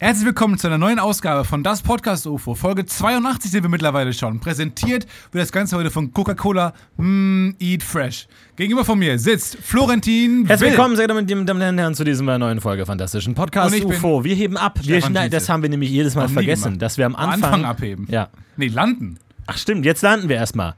Herzlich willkommen zu einer neuen Ausgabe von Das Podcast UFO. Folge 82 sind wir mittlerweile schon. Präsentiert wird das Ganze heute von Coca-Cola mm, Eat Fresh. Gegenüber von mir sitzt Florentin Herzlich Will. willkommen, sehr geehrte Damen und Herren, zu dieser neuen Folge Fantastischen Podcast UFO. Wir heben ab. Wir, nein, das haben wir nämlich jedes Mal vergessen, dass wir am Am Anfang, Anfang abheben. Ja. Nee, landen. Ach stimmt, jetzt landen wir erstmal.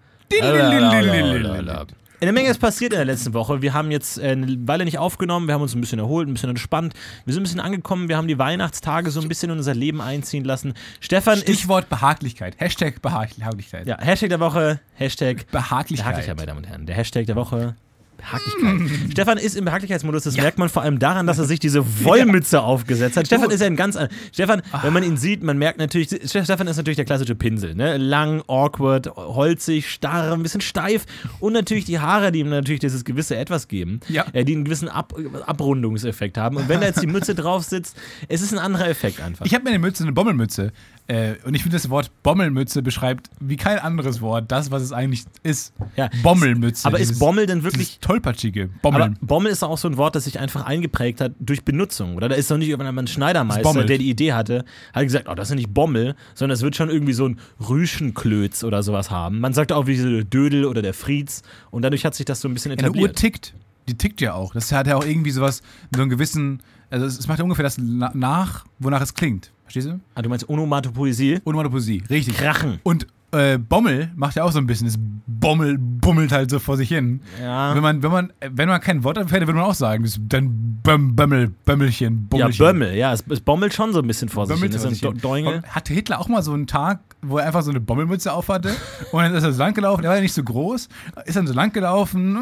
Eine Menge ist passiert in der letzten Woche. Wir haben jetzt äh, eine Weile nicht aufgenommen, wir haben uns ein bisschen erholt, ein bisschen entspannt. Wir sind ein bisschen angekommen, wir haben die Weihnachtstage so ein bisschen in unser Leben einziehen lassen. Stefan ist. Stichwort Behaglichkeit. Hashtag Behaglichkeit. Ja, Hashtag der Woche, Hashtag Behaglichkeit. Behaglichkeit, meine Damen und Herren. Der Hashtag der Woche. Behaglichkeit. Stefan ist im Behaglichkeitsmodus, das merkt man vor allem daran, dass er sich diese Wollmütze aufgesetzt hat. Stefan ist ja ein ganz. an- Stefan, wenn man ihn sieht, man merkt natürlich, Stefan ist natürlich der klassische Pinsel. Ne? Lang, awkward, holzig, starr, ein bisschen steif und natürlich die Haare, die ihm natürlich dieses gewisse Etwas geben, Ja. äh, die einen gewissen Ab Abrundungseffekt haben. Und wenn da jetzt die Mütze drauf sitzt, es ist ein anderer Effekt einfach. Ich habe mir eine Mütze, eine Bommelmütze. Äh, und ich finde, das Wort Bommelmütze beschreibt wie kein anderes Wort das, was es eigentlich ist. Ja. Bommelmütze. Aber ist dieses- Bommel denn wirklich tollpatschige Aber Bommeln. Bommel ist auch so ein Wort, das sich einfach eingeprägt hat durch Benutzung, oder? Da ist doch nicht irgendwann ein Schneidermeister, der die Idee hatte, hat gesagt, oh, das ist nicht Bommel, sondern es wird schon irgendwie so ein Rüschenklötz oder sowas haben. Man sagt auch wie so der Dödel oder der Frieds und dadurch hat sich das so ein bisschen Eine Uhr etabliert. tickt. Die tickt ja auch. Das hat ja auch irgendwie sowas, so einen gewissen, also es macht ja ungefähr das na- nach, wonach es klingt. Verstehst du? ah, du meinst Onomatopoesie? Onomatopoesie, richtig. Krachen. Und äh, Bommel macht ja auch so ein bisschen, das Bommel bummelt halt so vor sich hin. Ja. Wenn man, wenn man, wenn man kein Wort dafür hätte, würde man auch sagen, das Dann Böm, Bömmel, Bömmelchen, Ja, Bommelchen. Bömmel, ja, es, es bommelt schon so ein bisschen vor sich Bömmelt hin. Das vor sich hin. Hatte Hitler auch mal so einen Tag, wo er einfach so eine Bommelmütze aufhatte und dann ist er so lang gelaufen, er war ja nicht so groß, ist dann so lang gelaufen,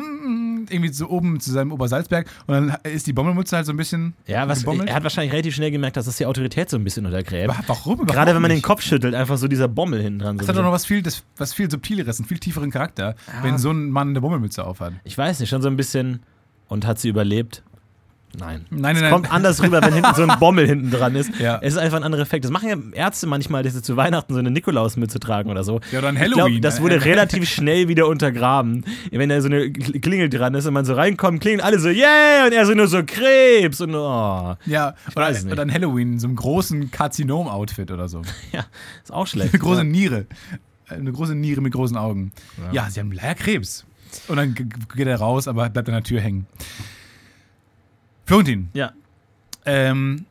irgendwie so oben zu seinem Obersalzberg und dann ist die Bommelmütze halt so ein bisschen Ja, was, gebommelt. er hat wahrscheinlich relativ schnell gemerkt, dass das die Autorität so ein bisschen untergräbt. Warum? Gerade Überhaupt wenn man den nicht. Kopf schüttelt, einfach so dieser Bommel hinten dran. Das So hat doch noch was viel, das, was viel subtileres, einen viel tieferen Charakter, wenn so ein Mann eine Bommelmütze aufhat. Ich weiß nicht, schon so ein bisschen. Und hat sie überlebt? Nein. Nein, es nein, kommt nein. anders rüber, wenn hinten so ein Bommel hinten dran ist. Ja. Es ist einfach ein anderer Effekt. Das machen ja Ärzte manchmal, dass sie zu Weihnachten so eine Nikolausmütze tragen oder so. Ja, oder ein Ich glaube, Halloween. das wurde relativ schnell wieder untergraben. Wenn da so eine Kl- Klingel dran ist und man so reinkommt, klingeln alle so, yeah! Und er so nur so Krebs und oh. Ja, oder, es oder ein Halloween in so einem großen Karzinom-Outfit oder so. Ja, ist auch schlecht. Eine große ja. Niere. Eine große Niere mit großen Augen. Ja, sie haben leider Krebs. Und dann geht er raus, aber bleibt an der Tür hängen. Florentin, ja. ähm,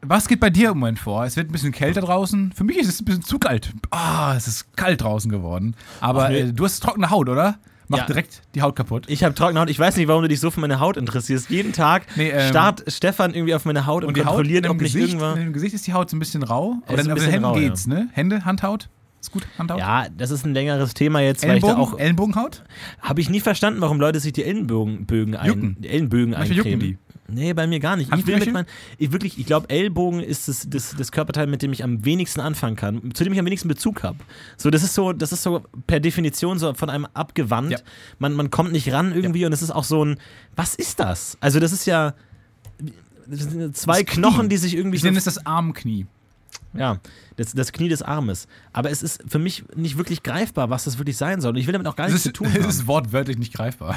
was geht bei dir im Moment vor? Es wird ein bisschen kälter draußen. Für mich ist es ein bisschen zu kalt. Ah, es ist kalt draußen geworden. Aber äh, du hast trockene Haut, oder? Macht Ja. direkt die Haut kaputt. Ich habe trockene Haut. Ich weiß nicht, warum du dich so für meine Haut interessierst. Jeden Tag Nee, ähm, starrt Stefan irgendwie auf meine Haut und, Und die Haut kontrolliert, deinem ob nicht Gesicht, irgendwann. in dem Gesicht ist die Haut so ein bisschen rau. Aber dann ein bisschen Händen rau, ja. geht's, ne? Hände, Handhaut? Ist gut, Handhaut? Ja, das ist ein längeres Thema jetzt, weil ich da Ellenbogen, auch. Ellenbogenhaut? Habe ich nie verstanden, warum Leute sich die Ellenbogen Bögen ein, die Ellenbögen Manchmal jucken eincremen. Nee, bei mir gar nicht. Ich will mit Handfläche? mein, ich wirklich, ich glaube, Ellbogen ist das, das, das Körperteil, mit dem ich am wenigsten anfangen kann, zu dem ich am wenigsten Bezug habe. So, das ist so, das ist so per Definition so von einem abgewandt. Ja. Man, man kommt nicht ran irgendwie und es ist auch so ein, was ist das? Also das ist ja das sind zwei Das. Knochen, die sich irgendwie Ich so nenne es das Armknie. ja, das, das Knie des Armes. Aber es ist für mich nicht wirklich greifbar, was das wirklich sein soll. Und ich will damit auch gar Es nichts ist, zu tun es haben. ist wortwörtlich nicht greifbar.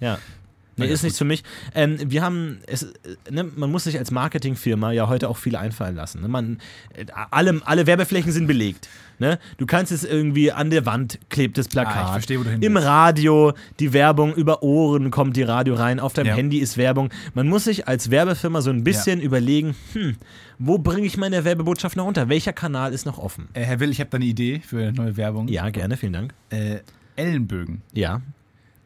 Ja. Nee, Ja, ist nichts für mich. Ähm, wir haben, es, äh, ne, man muss sich als Marketingfirma ja heute auch viel einfallen lassen. Ne? Man, äh, alle, alle Werbeflächen sind belegt. Ne? Du kannst es irgendwie an der Wand klebt das Plakat. Ah, ich verstehe, wo du hin Im. Radio die Werbung, über Ohren kommt die Radio rein, auf deinem Ja. Handy ist Werbung. Man muss sich als Werbefirma so ein bisschen überlegen, hm, wo bringe ich meine Werbebotschaft noch unter? Welcher Kanal ist noch offen? Äh, Herr Will, ich habe da eine Idee für eine neue Werbung. Ja, gerne, vielen Dank. Äh, Ellenbögen. Ja.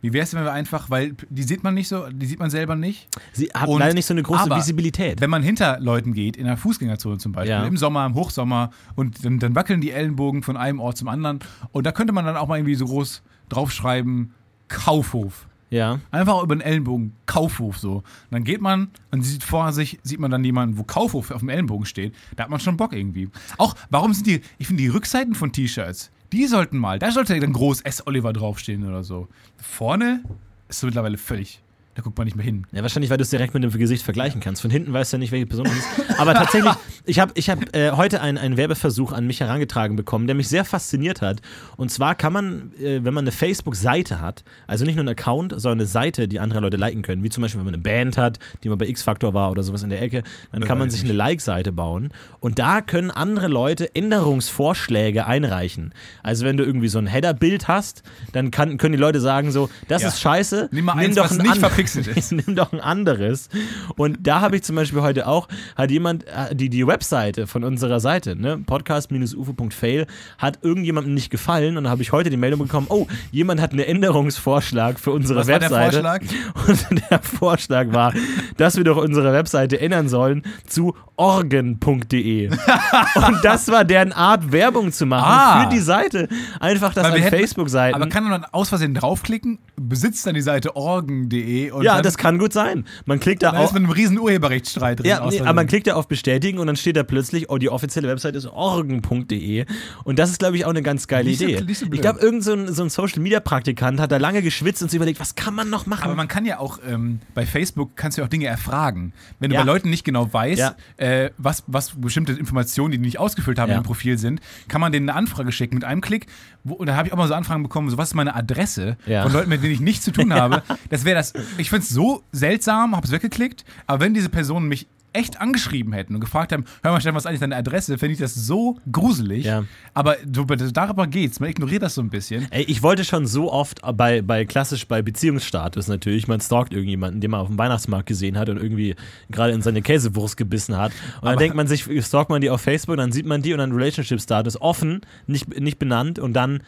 Wie wäre es, wenn wir einfach, weil die sieht man nicht so, die sieht man selber nicht. Sie hat Und- leider nicht so eine große aber Visibilität. Wenn man hinter Leuten geht, in einer Fußgängerzone zum Beispiel, Ja. im Sommer, im Hochsommer, und dann, dann wackeln die Ellenbogen von einem Ort zum anderen. Und da könnte man dann auch mal irgendwie so groß draufschreiben, Kaufhof. ja. Einfach über den Ellenbogen, Kaufhof so. Und dann geht man und sieht vor sich, sieht man dann jemanden, wo Kaufhof auf dem Ellenbogen steht. Da hat man schon Bock irgendwie. Auch, warum sind die, ich finde die Rückseiten von T-Shirts, die sollten mal, da sollte dann groß S. Oliver draufstehen oder so. Vorne ist so mittlerweile völlig, da guckt man nicht mehr hin. Ja, wahrscheinlich, weil du es direkt mit dem Gesicht vergleichen kannst. Von hinten weißt du ja nicht, welche Person es ist. Aber tatsächlich, Ich habe ich hab, äh, heute einen, einen Werbeversuch an mich herangetragen bekommen, der mich sehr fasziniert hat. Und zwar kann man, äh, wenn man eine Facebook-Seite hat, also nicht nur einen Account, sondern eine Seite, die andere Leute liken können, wie zum Beispiel, wenn man eine Band hat, die mal bei X-Factor war oder sowas in der Ecke, dann kann man sich eine Like-Seite bauen. Und da können andere Leute Änderungsvorschläge einreichen. Also wenn du irgendwie so ein Header-Bild hast, dann kann, können die Leute sagen so, das Ja. ist scheiße, Nimm mal eins, was ein nicht an- verpixelt ist. nimm doch ein anderes. Und da habe ich zum Beispiel heute auch, hat jemand, äh, die, die Webseite von unserer Seite, ne, podcast-ufo.fail, hat irgendjemandem nicht gefallen und da habe ich heute die Meldung bekommen, oh, jemand hat einen Änderungsvorschlag für unsere Was war der Webseite. Vorschlag? Und der Vorschlag war, dass wir doch unsere Webseite ändern sollen zu orgen.de. und das war deren Art, Werbung zu machen Ah. für die Seite. Einfach das Weil an Facebook-Seiten. Aber kann man dann aus Versehen draufklicken, besitzt dann die Seite orgen.de und ja, das kann gut sein. Man klickt da dann ist auf. man einem riesen Urheberrechtsstreit drin. Ja, nee, aber man klickt ja auf Bestätigen und dann steht da plötzlich, oh, die offizielle Website ist orgen.de. Und das ist, glaube ich, auch eine ganz geile so- Idee. so ich glaube, irgend so ein, so ein Social-Media-Praktikant hat da lange geschwitzt und sich überlegt, was kann man noch machen? Aber man kann ja auch, ähm, bei Facebook kannst du ja auch Dinge erfragen. Wenn du Ja. bei Leuten nicht genau weißt, Ja. äh, was, was bestimmte Informationen, die die nicht ausgefüllt haben Ja. im Profil sind, kann man denen eine Anfrage schicken mit einem Klick. Wo, und da habe ich auch mal so Anfragen bekommen, so was ist meine Adresse von Leuten, mit denen ich nichts zu tun habe. Das wäre das, ich finde es so seltsam, habe es weggeklickt, aber wenn diese Personen mich echt angeschrieben hätten und gefragt haben, hör mal Stefan, was ist eigentlich deine Adresse, finde ich das so gruselig. Ja. Aber darüber geht's, man ignoriert das so ein bisschen. Ey, ich wollte schon so oft bei, bei klassisch bei Beziehungsstatus natürlich, man stalkt irgendjemanden, den man auf dem Weihnachtsmarkt gesehen hat und irgendwie gerade in seine Käsewurst gebissen hat. Und dann Aber- denkt man sich, stalkt man die auf Facebook, dann sieht man die und dann Relationship Status offen, nicht, nicht benannt und dann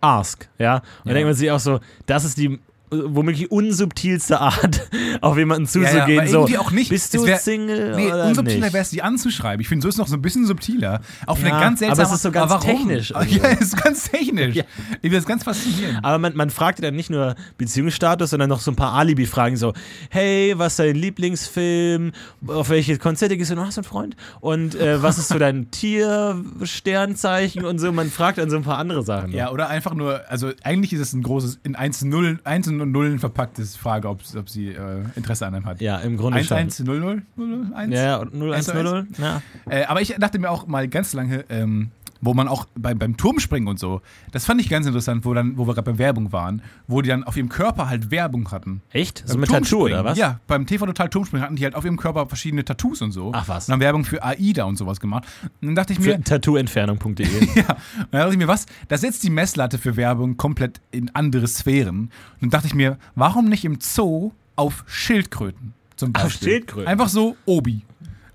ask, ja. Und dann Ja. denkt man sich auch so, das ist die womöglich unsubtilste Art auf jemanden zuzugehen. Ja, ja, so, auch nicht. Bist du wär, Single? Nee, oder unsubtiler wäre es, die anzuschreiben. Ich finde, so ist noch so ein bisschen subtiler. Auf ja, eine ganz seltsame Aber es ist so ganz technisch. Also. Ja, es ist ganz technisch. Ja. Ich finde das ganz faszinierend. Aber man, man fragt dann nicht nur Beziehungsstatus, sondern noch so ein paar Alibi-Fragen. So, hey, was ist dein Lieblingsfilm? Auf welche Konzerte gehst du? Du hast du einen Freund? Und äh, was ist so dein Tier, Sternzeichen und so? Man fragt dann so ein paar andere Sachen. Ja, oder einfach nur, also eigentlich ist es ein großes, in 1-0, 1-0 und Nullen verpackt ist, Frage, ob, ob sie äh, Interesse an einem hat. Ja, im Grunde 1, schon. 1 0 0 0 1 Ja, 0 1 0 0 Ja. Äh, aber ich dachte mir auch mal ganz lange, ähm, wo man auch beim, beim Turmspringen und so, das fand ich ganz interessant, wo, dann, wo wir gerade bei Werbung waren, wo die dann auf ihrem Körper halt Werbung hatten. Echt? So Beim mit Tattoo, oder was? Ja, beim TV Total Turmspringen hatten die halt auf ihrem Körper verschiedene Tattoos und so. Ach was. Und haben Werbung für AIDA und sowas gemacht. Und dann dachte ich Für mir, tattooentfernung.de. ja, und dann dachte ich mir, was? Das setzt die Messlatte für Werbung komplett in andere Sphären. Und dann dachte ich mir, warum nicht im Zoo auf Schildkröten zum Auf Beispiel? Schildkröten? Einfach so Obi.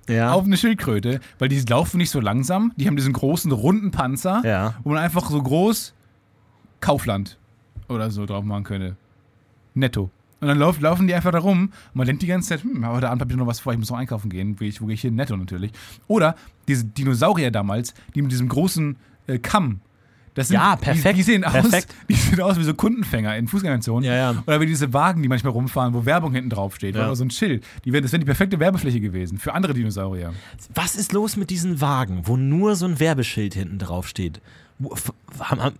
Ja. Auf eine Schildkröte, weil die laufen nicht so langsam, die haben diesen großen runden Panzer, Ja. wo man einfach so groß Kaufland oder so drauf machen könnte. Netto. Und dann lauf, laufen die einfach da rum und man denkt die ganze Zeit, hm, aber der Abend hab ich noch was vor, ich muss noch einkaufen gehen. Wo, ich, wo gehe ich hin? Netto natürlich. Oder diese Dinosaurier damals, die mit diesem großen äh, Kamm. Das sind, Ja, perfekt, Die, die, sehen aus, perfekt. die sehen aus wie so Kundenfänger in Fußgängerzonen. Ja, ja. Oder wie diese Wagen, die manchmal rumfahren, wo Werbung hinten drauf steht. Ja. Oder so ein Schild. Die wär, das wäre die perfekte Werbefläche gewesen für andere Dinosaurier. Was ist los mit diesen Wagen, wo nur so ein Werbeschild hinten drauf steht?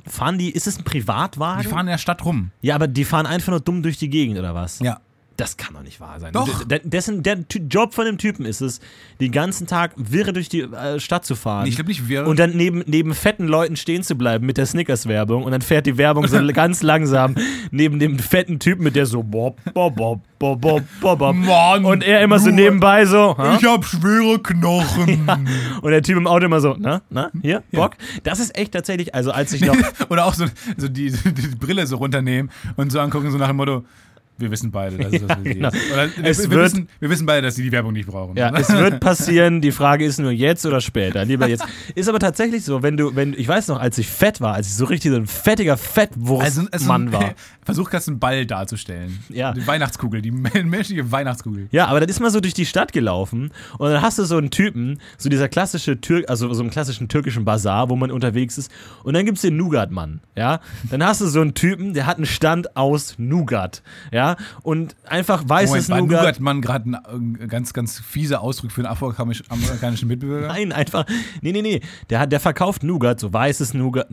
Fahren die, ist es ein Privatwagen? Die fahren in der Stadt rum. ja, aber die fahren einfach nur dumm durch die Gegend, oder was? Ja. Das kann doch nicht wahr sein. Doch. Dessen, der Job von dem Typen ist es, den ganzen Tag wirre durch die äh, Stadt zu fahren. Ich glaube nicht, wir. und dann neben, neben fetten Leuten stehen zu bleiben mit der Snickers-Werbung und dann fährt die Werbung so ganz langsam neben dem fetten Typen mit der so bob, bob, bob, bob, bob, bob, bob. Mann, und er immer so nebenbei so. hä? ich hab schwere Knochen. Und der Typ im Auto immer so, na, na, hier, Bock. Das ist echt tatsächlich, also als ich noch, Oder auch so, so die, die Brille so runternehmen und so angucken, so nach dem Motto. Wir wissen beide, dass es das genau. wir, Es wir, wird- wissen, wir wissen beide, dass sie die Werbung nicht brauchen. ja, es wird passieren, die Frage ist nur jetzt oder später, lieber jetzt. Ist aber tatsächlich so, wenn du, wenn, ich weiß noch, als ich fett war, als ich so richtig so ein fettiger Fettwurstmann also, also war. Versuch gerade einen Ball darzustellen. Ja. Die Weihnachtskugel, die menschliche Weihnachtskugel. Ja, aber dann ist man so durch die Stadt gelaufen und dann hast du so einen Typen, so dieser klassische Türk, also so einen klassischen türkischen Bazar, wo man unterwegs ist. Und dann gibt's den Nougat-Mann, ja. Dann hast du so einen Typen, der hat einen Stand aus Nougat, ja. Und einfach weißes Moment, war Nougat. Nougat man gerade ein äh, ganz, ganz fieser Ausdruck für einen afroamerikanischen Mitbürger? Nein, einfach. Nee, nee, nee. Der, hat, der verkauft Nougat, so weißes Nougat.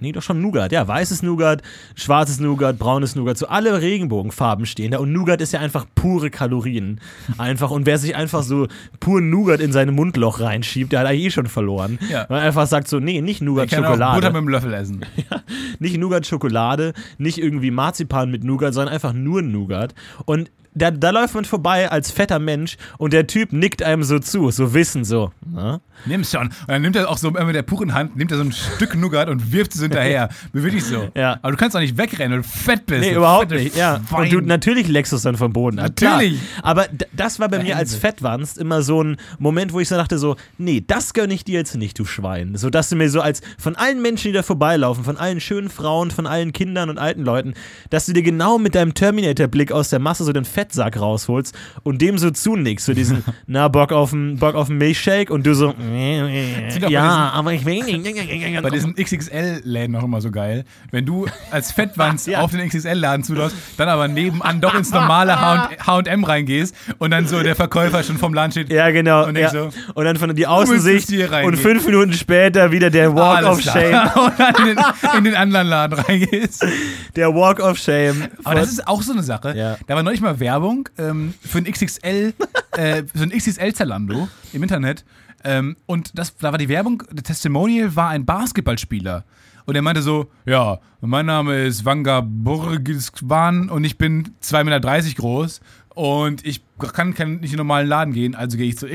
Nee, doch schon Nougat. Ja, weißes Nougat, schwarzes Nougat, braunes Nougat. So alle Regenbogenfarben stehen da. Und Nougat ist ja einfach pure Kalorien. Einfach. Und wer sich einfach so pur Nougat in sein Mundloch reinschiebt, der hat eigentlich eh schon verloren. Ja. Weil er einfach sagt so, nee, nicht Ich Nougat kann auch Schokolade. Butter mit dem Löffel essen. nicht Nougat Schokolade, nicht irgendwie Marzipan mit Nougat, sondern einfach nur Nougat. Und da, da läuft man vorbei als fetter Mensch und der Typ nickt einem so zu, so wissen so. Ne? Nimm's schon. Und dann nimmt er auch so immer mit der puren Hand, nimmt er so ein Stück Nougat und wirft es hinterher. Wirklich so. Ja. Aber du kannst auch nicht wegrennen, weil du fett bist. Nee, überhaupt nicht. Ja. Und du, natürlich leckst du es dann vom Boden. ab, Natürlich. Klar. Aber das war bei mir als. Fettwanst immer so ein Moment, wo ich so dachte so, nee, das gönne ich dir jetzt nicht, du Schwein. So dass du mir so als von allen Menschen, die da vorbeilaufen, von allen schönen Frauen, von allen Kindern und alten Leuten, dass du dir genau mit deinem Terminator-Blick aus der Masse so den Fettsack rausholst und dem so zunickst, so diesen, na, Bock auf einen Bock auf Milchshake und du so, ja, diesen- aber ich will nicht. Bei diesen XXL-Läden auch immer so geil. Wenn du als Fettwanz Ja. auf den XXL-Laden zuläufst, dann aber nebenan doch ins normale H&M reingehst und dann so der Verkäufer schon vom Laden steht. Ja, genau. Und ja. so, und dann von die müsstest Außensicht und fünf Minuten später wieder der Walk of. Shame. und dann in den, in den anderen Laden reingehst. Der Walk of Shame. Aber das ist auch so eine Sache. Ja. Da war neulich mal Werbung ähm, für ein XXL, äh, für ein XXL Zalando im Internet. Ähm, und das, da war die Werbung, der Testimonial war ein Basketballspieler. Und er meinte so, ja, mein Name ist Vanga Burgiswan und ich bin 2,30 Meter groß und ich kann, kann nicht in den normalen Laden gehen, also gehe ich zu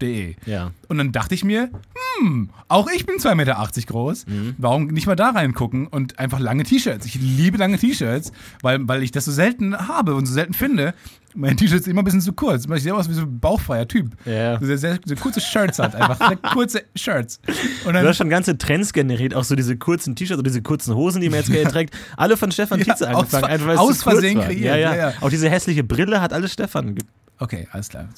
xxlshop.de. Ja. Und dann dachte ich mir, hm, auch ich bin 2,80 Meter groß. Warum nicht mal da reingucken und einfach lange T-Shirts? Ich liebe lange T-Shirts, weil, weil ich das so selten habe und so selten finde. Mein T-Shirt ist immer ein bisschen zu kurz. Ich sehe aus wie so ein bauchfreier Typ. Ja. So, sehr, sehr, so kurze Shirts hat, einfach. Sehr kurze Shirts. Und Du dann, hast schon ganze Trends generiert, auch so diese kurzen T-Shirts oder diese kurzen Hosen, die man jetzt trägt. Alle von Stefan Ja, Tietze aus angefangen. Ver- einfach, aus Versehen kreiert, ja, ja. Auch diese hässliche Brille hat alles Stefan. Okay, alles klar.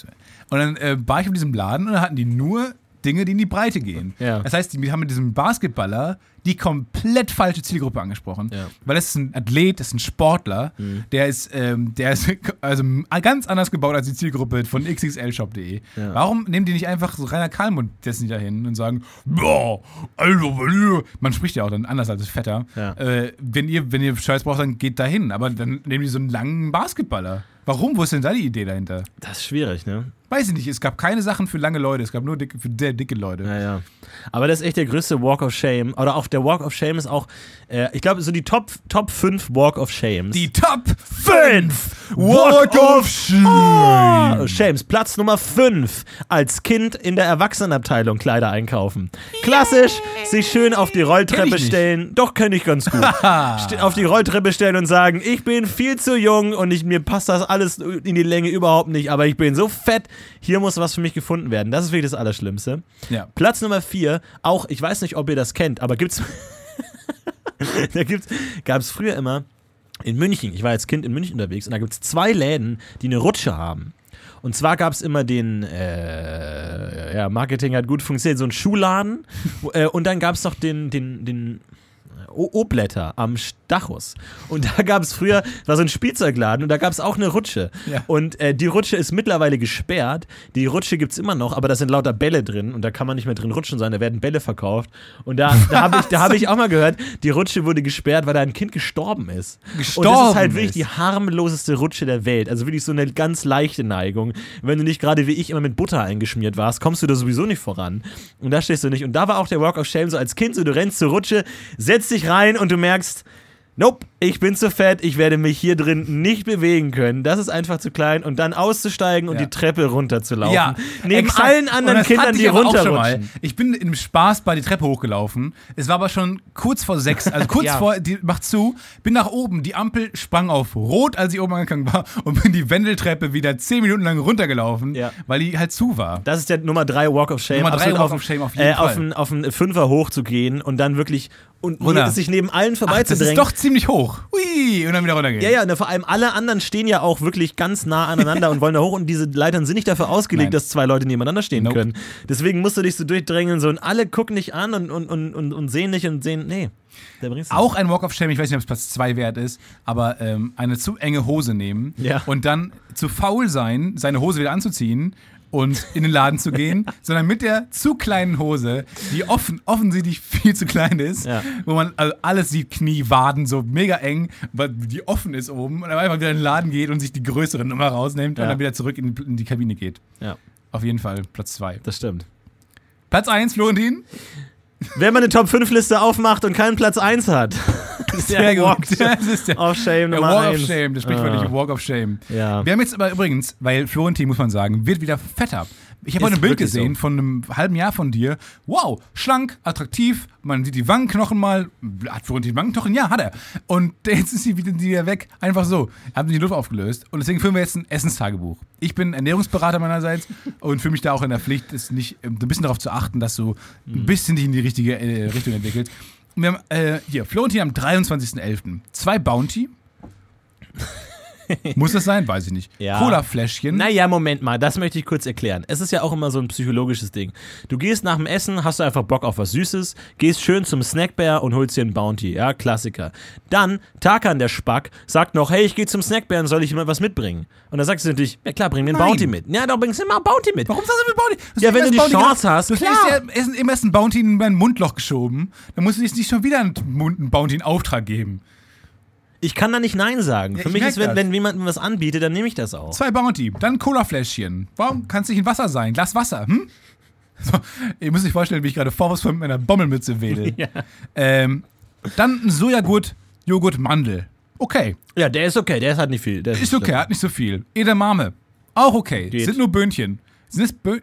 Und dann äh, war ich in diesem Laden und dann hatten die nur Dinge, die in die Breite gehen. Ja. Das heißt, die haben mit diesem Basketballer die komplett falsche Zielgruppe angesprochen. Ja. Weil das ist ein Athlet, das ist ein Sportler, der ist, ähm, der ist also ganz anders gebaut als die Zielgruppe von xxlshop.de. Ja. Warum nehmen die nicht einfach so Rainer Kalmund dessen dahin und sagen, ja, also, man spricht ja auch dann anders als Fetter, Ja. äh, wenn ihr, wenn ihr Scheiß braucht, dann geht dahin. Aber dann nehmen die so einen langen Basketballer. Warum? Wo ist denn da die Idee dahinter? Das ist schwierig, ne? Weiß ich nicht, es gab keine Sachen für lange Leute, es gab nur dicke, für sehr dicke Leute. Ja, ja. Aber das ist echt der größte Walk of Shame. Oder auch der Walk of Shame ist auch, äh, ich glaube, so die Top, Top 5 Walk of Shames. Die Top 5 Walk of Shame. Oh, Shames. Platz Nummer 5. Als Kind in der Erwachsenenabteilung Kleider einkaufen. Klassisch, sich schön auf die Rolltreppe stellen. Doch, kenne ich ganz gut. Auf die Rolltreppe stellen und sagen, ich bin viel zu jung und ich, mir passt das alles in die Länge überhaupt nicht, aber ich bin so fett, hier muss was für mich gefunden werden. Das ist wirklich das Allerschlimmste. Ja. Platz Nummer 4, auch, ich weiß nicht, ob ihr das kennt, aber gibt's. da gibt's, gab es früher immer in München, ich war als Kind in München unterwegs und da gibt es zwei Läden, die eine Rutsche haben. Und zwar gab es immer den, äh, ja, Marketing hat gut funktioniert, so einen Schuhladen. äh, und dann gab es noch den, den, den O-Blätter am Stachus. Und da gab es früher, war so ein Spielzeugladen und da gab es auch eine Rutsche. Ja. Und äh, die Rutsche ist mittlerweile gesperrt. Die Rutsche gibt es immer noch, aber da sind lauter Bälle drin und da kann man nicht mehr drin rutschen, sondern da werden Bälle verkauft. Und da, da habe ich, da hab ich auch mal gehört, die Rutsche wurde gesperrt, weil da ein Kind gestorben ist. und das Gestorben ist halt wirklich ist. die harmloseste Rutsche der Welt. Also wirklich so eine ganz leichte Neigung. Wenn du nicht gerade wie ich immer mit Butter eingeschmiert warst, kommst du da sowieso nicht voran. Und da stehst du nicht. Und da war auch der Walk of Shame so als Kind, so du rennst zur Rutsche, setzt dich rein und du merkst, Nope, ich bin zu fett, ich werde mich hier drin nicht bewegen können. Das ist einfach zu klein und dann auszusteigen und Ja. die Treppe runterzulaufen. Ja, Neben exakt. allen anderen Kindern, die runterrutschen. Ich bin im Spaß bei die Treppe hochgelaufen. Es war aber schon kurz vor sechs, also kurz Ja. vor, die macht zu, bin nach oben, die Ampel sprang auf rot, als ich oben angegangen war und bin die Wendeltreppe wieder zehn Minuten lang runtergelaufen, Ja. weil die halt zu war. Das ist der Nummer 3 Walk of Shame. Nummer drei Walk auf, of Shame auf jeden äh, Auf Fall. einen, auf einen Fünfer hochzugehen und dann wirklich und Runter. sich neben allen Ach, das vorbeizudrängen. ist doch ziemlich hoch. Hui, und dann wieder runtergehen. Ja, ja, ne, vor allem alle anderen stehen ja auch wirklich ganz nah aneinander und wollen da hoch und diese Leitern sind nicht dafür ausgelegt, Nein. dass zwei Leute nebeneinander stehen Nope. können. Deswegen musst du dich so durchdrängeln so und alle gucken dich an und, und, und, und, und sehen dich und sehen, nee. Auch ein Walk of Shame, ich weiß nicht, ob es Platz 2 wert ist, aber ähm, eine zu enge Hose nehmen Ja. und dann zu faul sein, seine Hose wieder anzuziehen und in den Laden zu gehen, sondern mit der zu kleinen Hose, die offen, offensichtlich viel zu klein ist, Ja. wo man also alles sieht, Knie, Waden, so mega eng, weil die offen ist oben und dann einfach wieder in den Laden geht und sich die größere Nummer rausnimmt und Ja. dann wieder zurück in, in die Kabine geht. Ja, Auf jeden Fall Platz zwei. das stimmt. Platz eins, Florentin. Wenn man eine Top-5-Liste aufmacht und keinen Platz 1 hat, Sehr der gut. Walk Das ist der, of Shame der Nummer Walk of 1. Shame, das sprichwörtliche Ah. Walk of Shame. Ja. Wir haben jetzt aber übrigens, weil Florentin, muss man sagen, wird wieder fetter. Ich habe heute ein Bild gesehen so. von einem halben Jahr von dir. Wow, schlank, attraktiv. Man sieht die Wangenknochen mal. Hat Florentin Wangenknochen? Ja, hat er. Und jetzt ist sie wieder, wieder weg. Einfach so. Haben die Luft aufgelöst. Und deswegen führen wir jetzt ein Essenstagebuch. Ich bin Ernährungsberater meinerseits und fühle mich da auch in der Pflicht, ist nicht, ein bisschen darauf zu achten, dass du ein bisschen dich in die richtige äh, Richtung entwickelst. Und wir haben äh, hier, Florentin am 23.11. Zwei Bounty. Muss das sein? Weiß ich nicht. Ja. Cola-Fläschchen. Naja, Moment mal, das möchte ich kurz erklären. Es ist ja auch immer so ein psychologisches Ding. Du gehst nach dem Essen, hast du einfach Bock auf was Süßes, gehst schön zum Snackbär und holst dir einen Bounty. Ja, Klassiker. Dann, Tarkan, der Spack, sagt noch, hey, ich gehe zum Snackbär und soll ich mal was mitbringen? Und dann sagst du natürlich, ja klar, bring mir einen Nein. Bounty mit. Ja, doch, bringst du immer einen Bounty mit. Warum sagst du mit Bounty? hast Ja, immer wenn du das die Bounty Chance hast, Du klar. hast ja essen, immer erst ein Bounty in mein Mundloch geschoben. Dann musst du jetzt nicht schon wieder einen Bounty in Auftrag geben. Ich kann da nicht Nein sagen. Ja, Für ich mich ist, wenn, das. wenn jemand mir was anbietet, dann nehme ich das auch. Zwei Bounty, dann Cola-Fläschchen. Warum kann es nicht in Wasser sein? Glas Wasser, hm? So, ihr müsst euch vorstellen, wie ich gerade vorwurfsvoll mit meiner Bommelmütze wedel. Ja. ähm, dann ein Sojagurt, Joghurt, Mandel. Okay, Ja, der ist okay, der ist halt nicht viel. Der ist nicht okay, schlimm. hat nicht so viel. Edamame, auch okay. Geht. Sind nur Böhnchen. Sind es Bö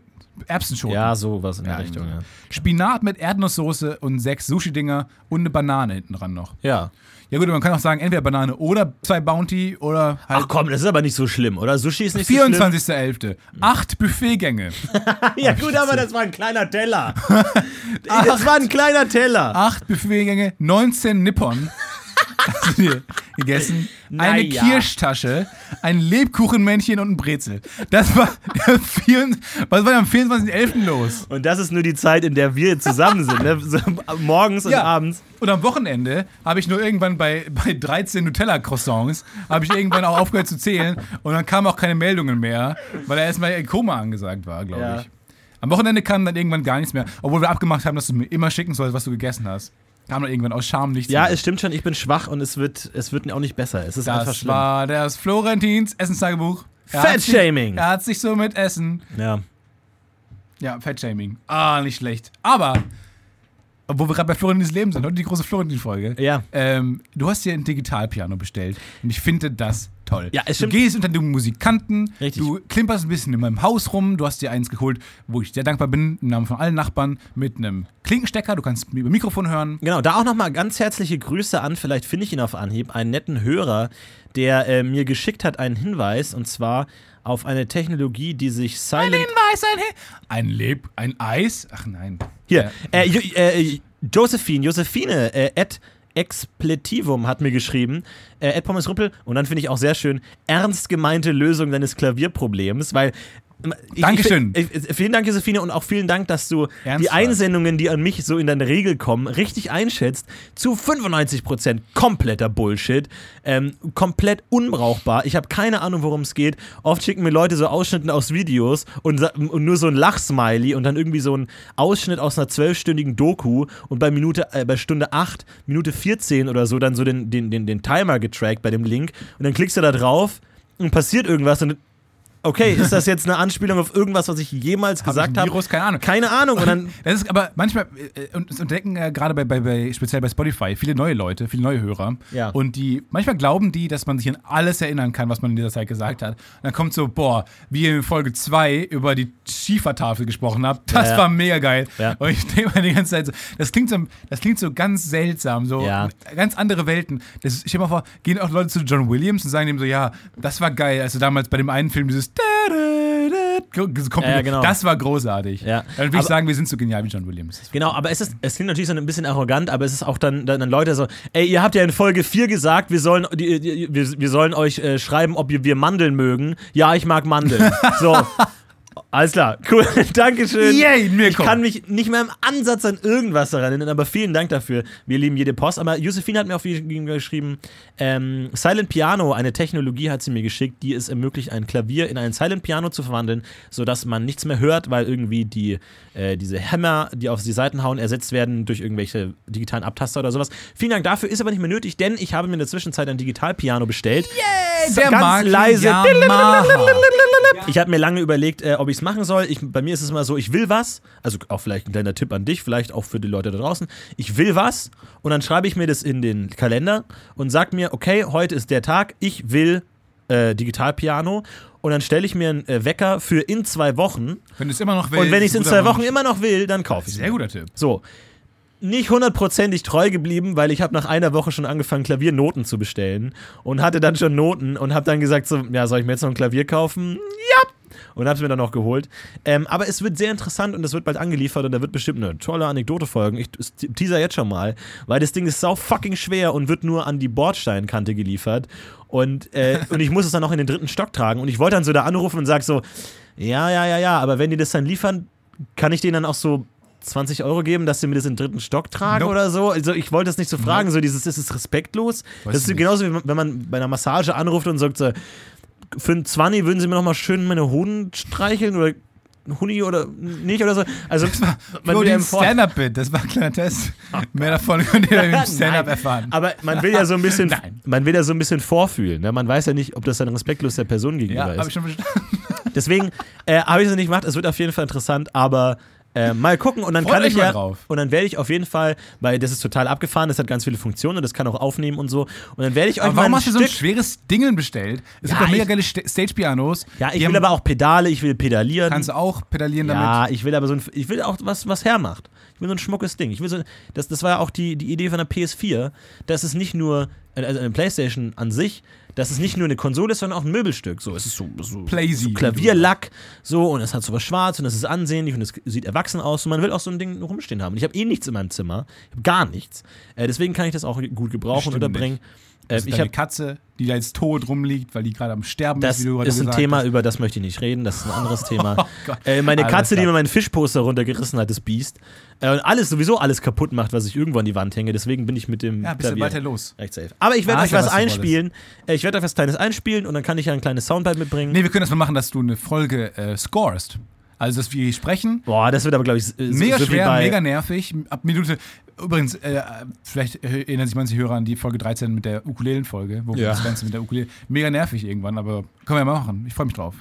Erbsenschoten? Ja, sowas in der Ja, Richtung, ja. Spinat mit Erdnusssoße und sechs Sushi-Dinger und eine Banane hinten dran noch. Ja. Ja gut, man kann auch sagen, entweder Banane oder zwei Bounty oder halt Ach komm, das ist aber nicht so schlimm, oder? Sushi ist nicht so schlimm. 24.11. Acht Buffetgänge. Ja gut, aber das war ein kleiner Teller. das war ein kleiner Teller. Acht Buffetgänge, 19 Nippon. Hast du dir gegessen? Eine Naja. Kirschtasche, ein Lebkuchenmännchen und ein Brezel. Das war der 4, was war am 24.11. los? Und das ist nur die Zeit, in der wir zusammen sind. Ne? So, morgens und Ja. abends. Und am Wochenende habe ich nur irgendwann bei, bei 13 Nutella-Croissants, habe ich irgendwann auch aufgehört zu zählen und dann kamen auch keine Meldungen mehr, weil er erstmal ein Koma angesagt war, glaube Ja. ich. Am Wochenende kam dann irgendwann gar nichts mehr, obwohl wir abgemacht haben, dass du mir immer schicken sollst, was du gegessen hast. Kam dann irgendwann aus Scham nichts Ja, mehr. es stimmt schon, ich bin schwach und es wird, es wird auch nicht besser. Es ist einfach Das schlimm. war das Florentins Essenstagebuch. Fettshaming. Er hat sich so mit Essen. Ja. Ja, Fettshaming. Ah, nicht schlecht. Aber, obwohl wir gerade bei Florentins Leben sind, heute die große Florentin-Folge. Ja. Ähm, du hast dir ein Digitalpiano bestellt und ich finde das toll. Ja, es du stimmt. gehst unter den Musikanten, Richtig. du klimperst ein bisschen in meinem Haus rum, du hast dir eins geholt, wo ich sehr dankbar bin, im Namen von allen Nachbarn, mit einem Klinkenstecker, du kannst über Mikrofon hören. Genau, da auch nochmal ganz herzliche Grüße an, vielleicht finde ich ihn auf Anhieb, einen netten Hörer, der äh, mir geschickt hat einen Hinweis und zwar auf eine Technologie, die sich Silent. Hinweis, ein, He- ein Leb, ein Eis? Ach nein. Hier, äh, Jo- äh, Josephine, Josephine, äh, at Expletivum hat mir geschrieben, äh, at Pommes Rüppel, und dann finde ich auch sehr schön, ernst gemeinte Lösung deines Klavierproblems, weil. Ich, Dankeschön. Ich, ich, vielen Dank, Josephine, und auch vielen Dank, dass du die Ernsthaft? Einsendungen, die an mich so in deine Regel kommen, richtig einschätzt. Zu 95% kompletter Bullshit. Ähm, komplett unbrauchbar. Ich habe keine Ahnung, worum es geht. Oft schicken mir Leute so Ausschnitte aus Videos und, und nur so ein Lachsmiley und dann irgendwie so ein Ausschnitt aus einer zwölfstündigen Doku und bei Minute, äh, bei Stunde 8, Minute 14 oder so dann so den, den, den, den Timer getrackt bei dem Link und dann klickst du da drauf und passiert irgendwas und okay, ist das jetzt eine Anspielung auf irgendwas, was ich jemals gesagt habe? Virus? Keine Ahnung. Keine Ahnung. Und dann, Das ist aber manchmal, äh, und das entdecken äh, gerade bei, bei, bei, speziell bei Spotify, viele neue Leute, viele neue Hörer. Ja. Und die, manchmal glauben die, dass man sich an alles erinnern kann, was man in dieser Zeit gesagt hat. Und dann kommt so, boah, wie ihr in Folge 2 über die Schiefertafel gesprochen habt, das Ja, ja. war mega geil. Ja. Und ich denke mir die ganze Zeit so, das klingt so, das klingt so ganz seltsam, so ganz andere Welten. Das, ich stell mal vor, gehen auch Leute zu John Williams und sagen dem so, ja, das war geil, als du damals bei dem einen Film dieses kommt, Ja, genau. das war großartig. Ja. Dann würde ich Aber- sagen, wir sind so genial wie John Williams. Genau, aber es ist, es klingt natürlich so ein bisschen arrogant, aber es ist auch dann, dann, dann Leute so, ey, ihr habt ja in Folge 4 gesagt, wir sollen, die, die, wir, wir sollen euch äh, schreiben, ob ihr, wir Mandeln mögen. Ja, ich mag Mandeln. so. Alles klar, cool. Dankeschön. Yay, Mirko. Ich kann mich nicht mehr im Ansatz an irgendwas daran erinnern, aber vielen Dank dafür. Wir lieben jede Post. Aber Josephine hat mir auf jeden geschrieben, ähm, Silent Piano, eine Technologie hat sie mir geschickt, die es ermöglicht, ein Klavier in ein Silent Piano zu verwandeln, sodass man nichts mehr hört, weil irgendwie die, äh, diese Hämmer, die auf die Seiten hauen, ersetzt werden durch irgendwelche digitalen Abtaster oder sowas. Vielen Dank dafür, ist aber nicht mehr nötig, denn ich habe mir in der Zwischenzeit ein Digitalpiano bestellt. Yay, So der ganz Mark leise. Yamaha. Ich habe mir lange überlegt, äh, ob ich es machen soll. Ich, bei mir ist es immer so, ich will was, also auch vielleicht ein kleiner Tipp an dich, vielleicht auch für die Leute da draußen. Ich will was und dann schreibe ich mir das in den Kalender und sag mir, okay, heute ist der Tag, ich will äh, Digitalpiano und dann stelle ich mir einen äh, Wecker für in zwei Wochen Wenn du es immer noch willst. und wenn ich es in zwei Wochen immer noch will, dann kaufe ich es. Sehr guter Tipp. So. Nicht hundertprozentig treu geblieben, weil ich habe nach einer Woche schon angefangen, Klaviernoten zu bestellen und hatte dann schon Noten und habe dann gesagt, so, ja, soll ich mir jetzt noch ein Klavier kaufen? Ja. Und habe es mir dann noch geholt. Ähm, aber es wird sehr interessant und es wird bald angeliefert und da wird bestimmt eine tolle Anekdote folgen. Ich teaser jetzt schon mal, weil das Ding ist sau fucking schwer und wird nur an die Bordsteinkante geliefert. Und, äh, und ich muss es dann noch in den dritten Stock tragen. Und ich wollte dann so da anrufen und sag so, ja, ja, ja, ja, aber wenn die das dann liefern, kann ich denen dann auch so 20 Euro geben, dass sie mir das in den dritten Stock tragen Nope. oder so. Also ich wollte das nicht so fragen, so dieses, ist es respektlos? Weiß das ist genauso wie wenn man bei einer Massage anruft und sagt so, für einen 20 würden sie mir noch mal schön meine Hoden streicheln oder Huni oder nicht oder so. Also will ja den im Stand-Up-Bit, das war ein kleiner Test. Mehr davon könnt ihr im Stand-Up erfahren. Aber man will ja so ein bisschen, Nein. man will ja so ein bisschen vorfühlen. Ne? Man weiß ja nicht, ob das dann respektlos der Person gegenüber ja, ist. habe ich schon verstanden. Deswegen äh, habe ich es nicht gemacht. Es wird auf jeden Fall interessant, aber äh, mal gucken und dann Freut kann ich ja drauf. und dann werde ich auf jeden Fall, weil das ist total abgefahren, das hat ganz viele Funktionen und das kann auch aufnehmen und so. Und dann werde ich euch Aber mal warum hast du so ein schweres Ding bestellt? Es Ja, gibt doch mega geile Sta- Stage-Pianos. ja, ich will aber auch Pedale, ich will pedalieren. Kannst du auch pedalieren ja, damit? ich will aber so ein, ich will auch was, was hermacht. Ich will so ein schmuckes Ding. Ich will so, das, das war ja auch die, die Idee von der PS4, dass es nicht nur, also eine Playstation an sich, dass es nicht nur eine Konsole ist, sondern auch ein Möbelstück. So, es ist so, so, so Klavierlack, so und es hat so was schwarz und es ist ansehnlich und es sieht erwachsen aus und man will auch so ein Ding rumstehen haben. Und ich habe eh nichts in meinem Zimmer, ich habe gar nichts. Äh, deswegen kann ich das auch gut gebrauchen Stimmt oder bringen. Äh, Das ist ich deine habe Katze, die da jetzt tot rumliegt, weil die gerade am Sterben das ist, gerade ist ein Thema, hast. über das möchte ich nicht reden, das ist ein anderes Thema. Oh äh, meine Alles Katze, die klar. mir meinen Fischposter runtergerissen hat, das Biest. Äh, und alles, sowieso alles kaputt macht, was ich irgendwo an die Wand hänge. Deswegen bin ich mit dem Ja, bist du Klavier weiter los. recht safe. Aber ich werde Ah, euch weiß, was was einspielen. Äh, Ich werde euch was Kleines einspielen und dann kann ich ja ein kleines Soundbite mitbringen. Nee, wir können das mal machen, dass du eine Folge äh, scorest. Also, dass wir sprechen. Boah, das wird aber, glaube ich, so, Mega so schwer, bei, mega nervig. Ab Minute. Übrigens, äh, vielleicht erinnern sich manche Hörer an die Folge 13 mit der Ukulelen-Folge, wo wir Ja. das Ganze mit der Ukulele. Mega nervig irgendwann, aber können wir mal machen. Ich freue mich drauf.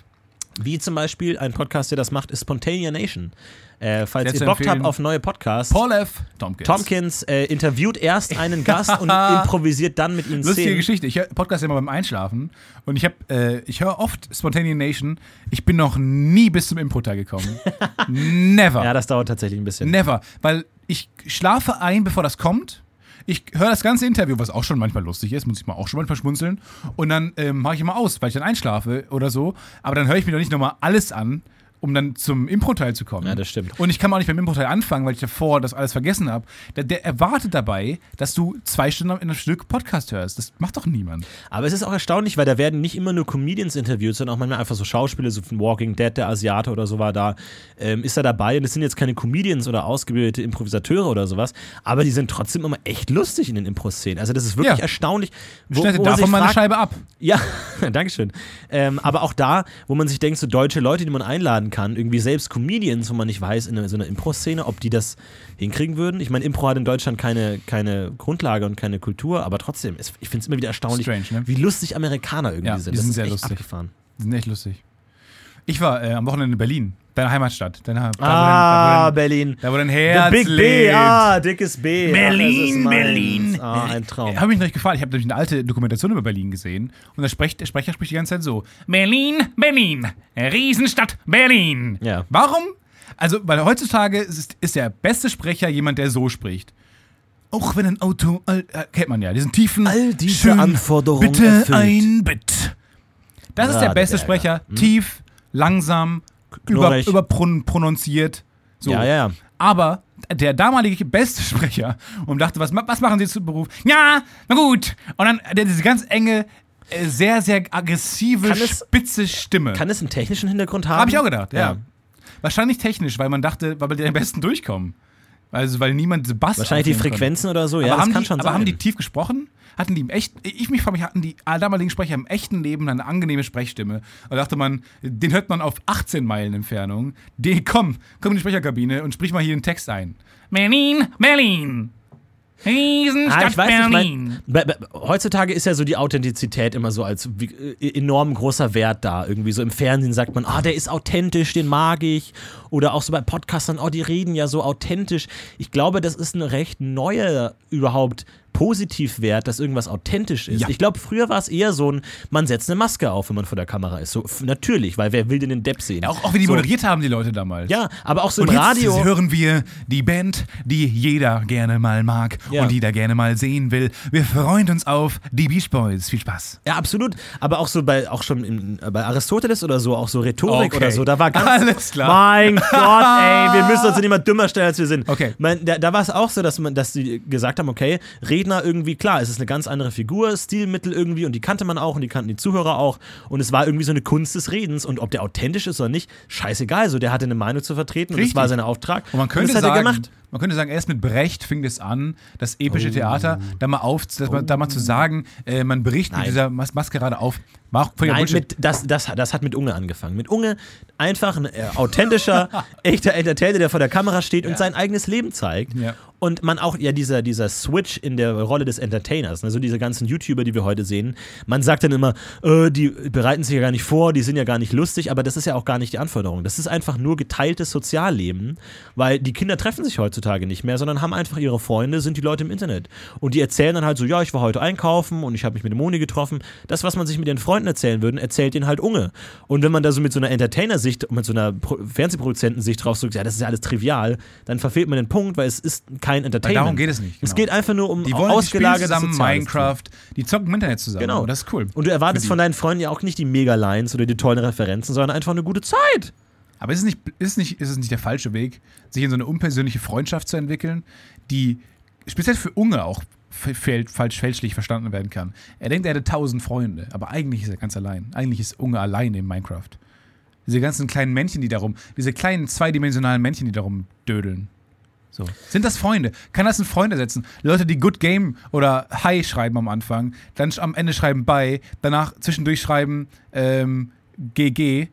Wie zum Beispiel ein Podcast, der das macht, ist Spontanea Nation. Äh, falls Sehr ihr Bock habt auf neue Podcasts, Paul F. Tompkins. Tompkins äh, interviewt erst einen Gast und improvisiert dann mit ihnen Lustige Szenen. Geschichte. Ich höre Podcast immer beim Einschlafen und ich habe, äh, ich höre oft Spontaneous Nation. Ich bin noch nie bis zum Impro-Teil gekommen. Never. Ja, das dauert tatsächlich ein bisschen. Never. Weil ich schlafe ein, bevor das kommt. Ich höre das ganze Interview, was auch schon manchmal lustig ist, muss ich mal auch schon manchmal schmunzeln. Und dann ähm, mache ich immer aus, weil ich dann einschlafe oder so. Aber dann höre ich mir doch nicht nochmal alles an, um dann zum Impro-Teil zu kommen. Ja, das stimmt. Und ich kann auch nicht beim Impro-Teil anfangen, weil ich davor das alles vergessen habe. Der, der erwartet dabei, dass du zwei Stunden in einem Stück Podcast hörst. Das macht doch niemand. Aber es ist auch erstaunlich, weil da werden nicht immer nur Comedians interviewt, sondern auch manchmal einfach so Schauspieler, so von Walking Dead, der Asiate oder so war da, ähm, ist er dabei. Und es sind jetzt keine Comedians oder ausgebildete Improvisateure oder sowas, aber die sind trotzdem immer echt lustig in den Impro-Szenen. Also das ist wirklich Ja. erstaunlich. Wo, Schneide wo davon mal eine Scheibe ab. Ja, Dankeschön. Ähm, aber auch da, wo man sich denkt, so deutsche Leute, die man einladen kann, irgendwie selbst Comedians, wo man nicht weiß, in so einer Impro-Szene, ob die das hinkriegen würden. Ich meine, Impro hat in Deutschland keine, keine Grundlage und keine Kultur, aber trotzdem, es, ich finde es immer wieder erstaunlich, Strange, ne? wie lustig Amerikaner irgendwie Ja, sind. die das sind ist sehr echt lustig. abgefahren. Die sind echt lustig. Ich war äh, am Wochenende in Berlin, deine Heimatstadt. Deine, da, wo Ah, dein, Berlin. da, wo dein The Herz Big B, lebt. ah, dickes B. Berlin, Ach. Berlin. Ah, ein Traum. Habe mich noch nicht gefallen. Ich habe nämlich eine alte Dokumentation über Berlin gesehen und der, Sprech, der Sprecher spricht die ganze Zeit so: Berlin, Berlin, Riesenstadt Berlin. Ja. Warum? Also, weil heutzutage ist, ist der beste Sprecher jemand, der so spricht. Auch wenn ein Auto, äh, kennt man ja, diesen tiefen, All diese schön, Anforderungen bitte erfüllt. ein Bit. Das ist der beste Sprecher, tief, langsam, über, überprononziert. So. Ja, ja, ja. Aber der damalige beste Sprecher und dachte, was, was machen Sie zum Beruf? Ja, na gut. Und dann der, diese ganz enge, äh, sehr, sehr aggressive, Kann es- spitze Stimme. Kann es einen technischen Hintergrund haben? Habe ich auch gedacht, ja. wahrscheinlich technisch, weil man dachte, weil wir am besten durchkommen. Also, weil niemand Bass Wahrscheinlich die aufnehmen konnte. Frequenzen oder so, Aber, ja, das haben, kann die, schon aber sein. haben die tief gesprochen? Hatten die im echten, ich mich frage mich, hatten die damaligen Sprecher im echten Leben eine angenehme Sprechstimme? Da dachte man, den hört man auf 18 Meilen Entfernung. Den, komm, komm in die Sprecherkabine und sprich mal hier den Text ein. Berlin, Berlin. Riesenstadt Ah, ich weiß nicht, Berlin. mein, bei- bei- heutzutage ist ja so die Authentizität immer so als äh, enorm großer Wert da. Irgendwie so im Fernsehen sagt man, ah, der ist authentisch, den mag ich. Oder auch so bei Podcastern, oh, die reden ja so authentisch. Ich glaube, das ist ein recht neuer überhaupt Positivwert, dass irgendwas authentisch ist. Ja. Ich glaube, früher war es eher so ein, man setzt eine Maske auf, wenn man vor der Kamera ist. So, natürlich, weil wer will denn den Depp sehen? Auch, auch wie die so, moderiert haben, die Leute damals. Ja, aber auch so Und im jetzt Radio. hören wir die Band, die jeder gerne mal mag Ja. und jeder gerne mal sehen will. Wir freuen uns auf die Beach Boys. Viel Spaß. Ja, absolut. Aber auch so bei, auch schon in, bei Aristoteles oder so, auch so Rhetorik Okay. oder so, da war ganz. Alles klar. Mein Gott, ey, wir müssen uns nicht immer dümmer stellen, als wir sind. Okay. Man, da da war es auch so, dass, man, dass die gesagt haben, okay, Redner irgendwie, klar, es ist eine ganz andere Figur, Stilmittel irgendwie und die kannte man auch und die kannten die Zuhörer auch und es war irgendwie so eine Kunst des Redens und ob der authentisch ist oder nicht, scheißegal, so der hatte eine Meinung zu vertreten und Richtig. das war sein Auftrag. Und man könnte das hat er sagen, gemacht. Man könnte sagen, erst mit Brecht fing es an, das Oh. epische Theater, da mal auf, das, da mal zu sagen, äh, man bricht Nein. mit dieser Mas Maskerade auf. War auch Nein, mit, das, das, das hat mit Unge angefangen. Mit Unge einfach ein äh, authentischer, echter Entertainer, der vor der Kamera steht und sein eigenes Leben zeigt. Ja. Und man auch, ja, dieser, dieser Switch in der Rolle des Entertainers, also diese ganzen YouTuber, die wir heute sehen, man sagt dann immer, äh, die bereiten sich ja gar nicht vor, die sind ja gar nicht lustig, aber das ist ja auch gar nicht die Anforderung. Das ist einfach nur geteiltes Sozialleben, weil die Kinder treffen sich heutzutage nicht mehr, sondern haben einfach ihre Freunde, sind die Leute im Internet. Und die erzählen dann halt so, ja, ich war heute einkaufen und ich habe mich mit dem Moni getroffen. Das, was man sich mit ihren Freunden erzählen würde, erzählt ihnen halt Unge. Und wenn man da so mit so einer Entertainer-Sicht, mit so einer Pro- Fernsehproduzentensicht drauf sagt, ja, das ist ja alles trivial, dann verfehlt man den Punkt, weil es ist kein Entertainment. darum geht es nicht, Es genau. geht einfach nur um Die wollen die spielen ausgelagertes zusammen soziales Minecraft, die zocken im Internet zusammen. Genau. Das ist cool. Und du erwartest die. von deinen Freunden ja auch nicht die Mega-Lines oder die tollen Referenzen, sondern einfach eine gute Zeit. Aber ist es, nicht, ist, es nicht, ist es nicht der falsche Weg, sich in so eine unpersönliche Freundschaft zu entwickeln, die speziell für Unge auch falsch fälschlich verstanden werden kann? Er denkt, er hätte tausend Freunde, aber eigentlich ist er ganz allein. Eigentlich ist Unge allein in Minecraft. Diese ganzen kleinen Männchen, die darum, diese kleinen zweidimensionalen Männchen, die darum dödeln. So. Sind das Freunde? Kann das ein Freund ersetzen? Leute, die Good Game oder Hi schreiben am Anfang, dann am Ende schreiben Bye, danach zwischendurch schreiben ähm, GG.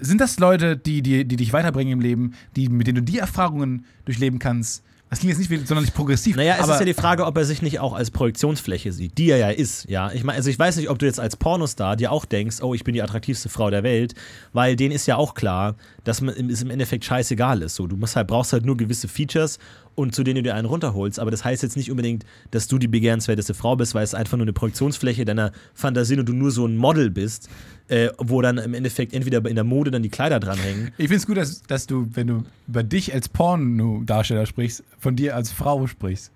Sind das Leute, die, die, die dich weiterbringen im Leben, die, mit denen du die Erfahrungen durchleben kannst? Das klingt jetzt nicht sonderlich progressiv. Naja, es ist ja die Frage, ob er sich nicht auch als Projektionsfläche sieht, die er ja ist, ja. Ich meine, also ich weiß nicht, ob du jetzt als Pornostar dir auch denkst, oh, ich bin die attraktivste Frau der Welt, weil denen ist ja auch klar, dass man es im Endeffekt scheißegal ist. So, du musst halt, brauchst halt nur gewisse Features und zu denen du dir einen runterholst, aber das heißt jetzt nicht unbedingt, dass du die begehrenswerteste Frau bist, weil es einfach nur eine Projektionsfläche deiner Fantasie und du nur so ein Model bist, äh, wo dann im Endeffekt entweder in der Mode dann die Kleider dranhängen. ich finde es gut, dass, dass du, wenn du über dich als Porno-Darsteller sprichst, von dir als Frau sprichst.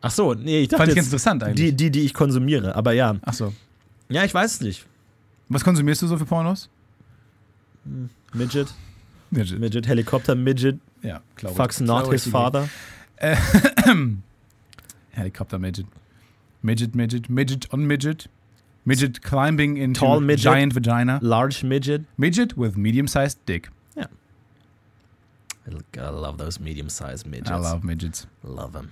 Ach so, nee, ich dachte Fand ich jetzt, interessant die, eigentlich. die, die ich konsumiere, aber ja. Achso. Ja, ich weiß es nicht. Was konsumierst du so für Pornos? Midget. Midget. Midget, Helikopter, Midget, Ja, glaube fucks not his father. Helicopter Midget. Midget, Midget, Midget on Midget. Midget climbing into Tall midget. giant vagina. Large Midget. Midget with medium-sized dick. I love those medium-sized Midgets. I love midgets. Love them.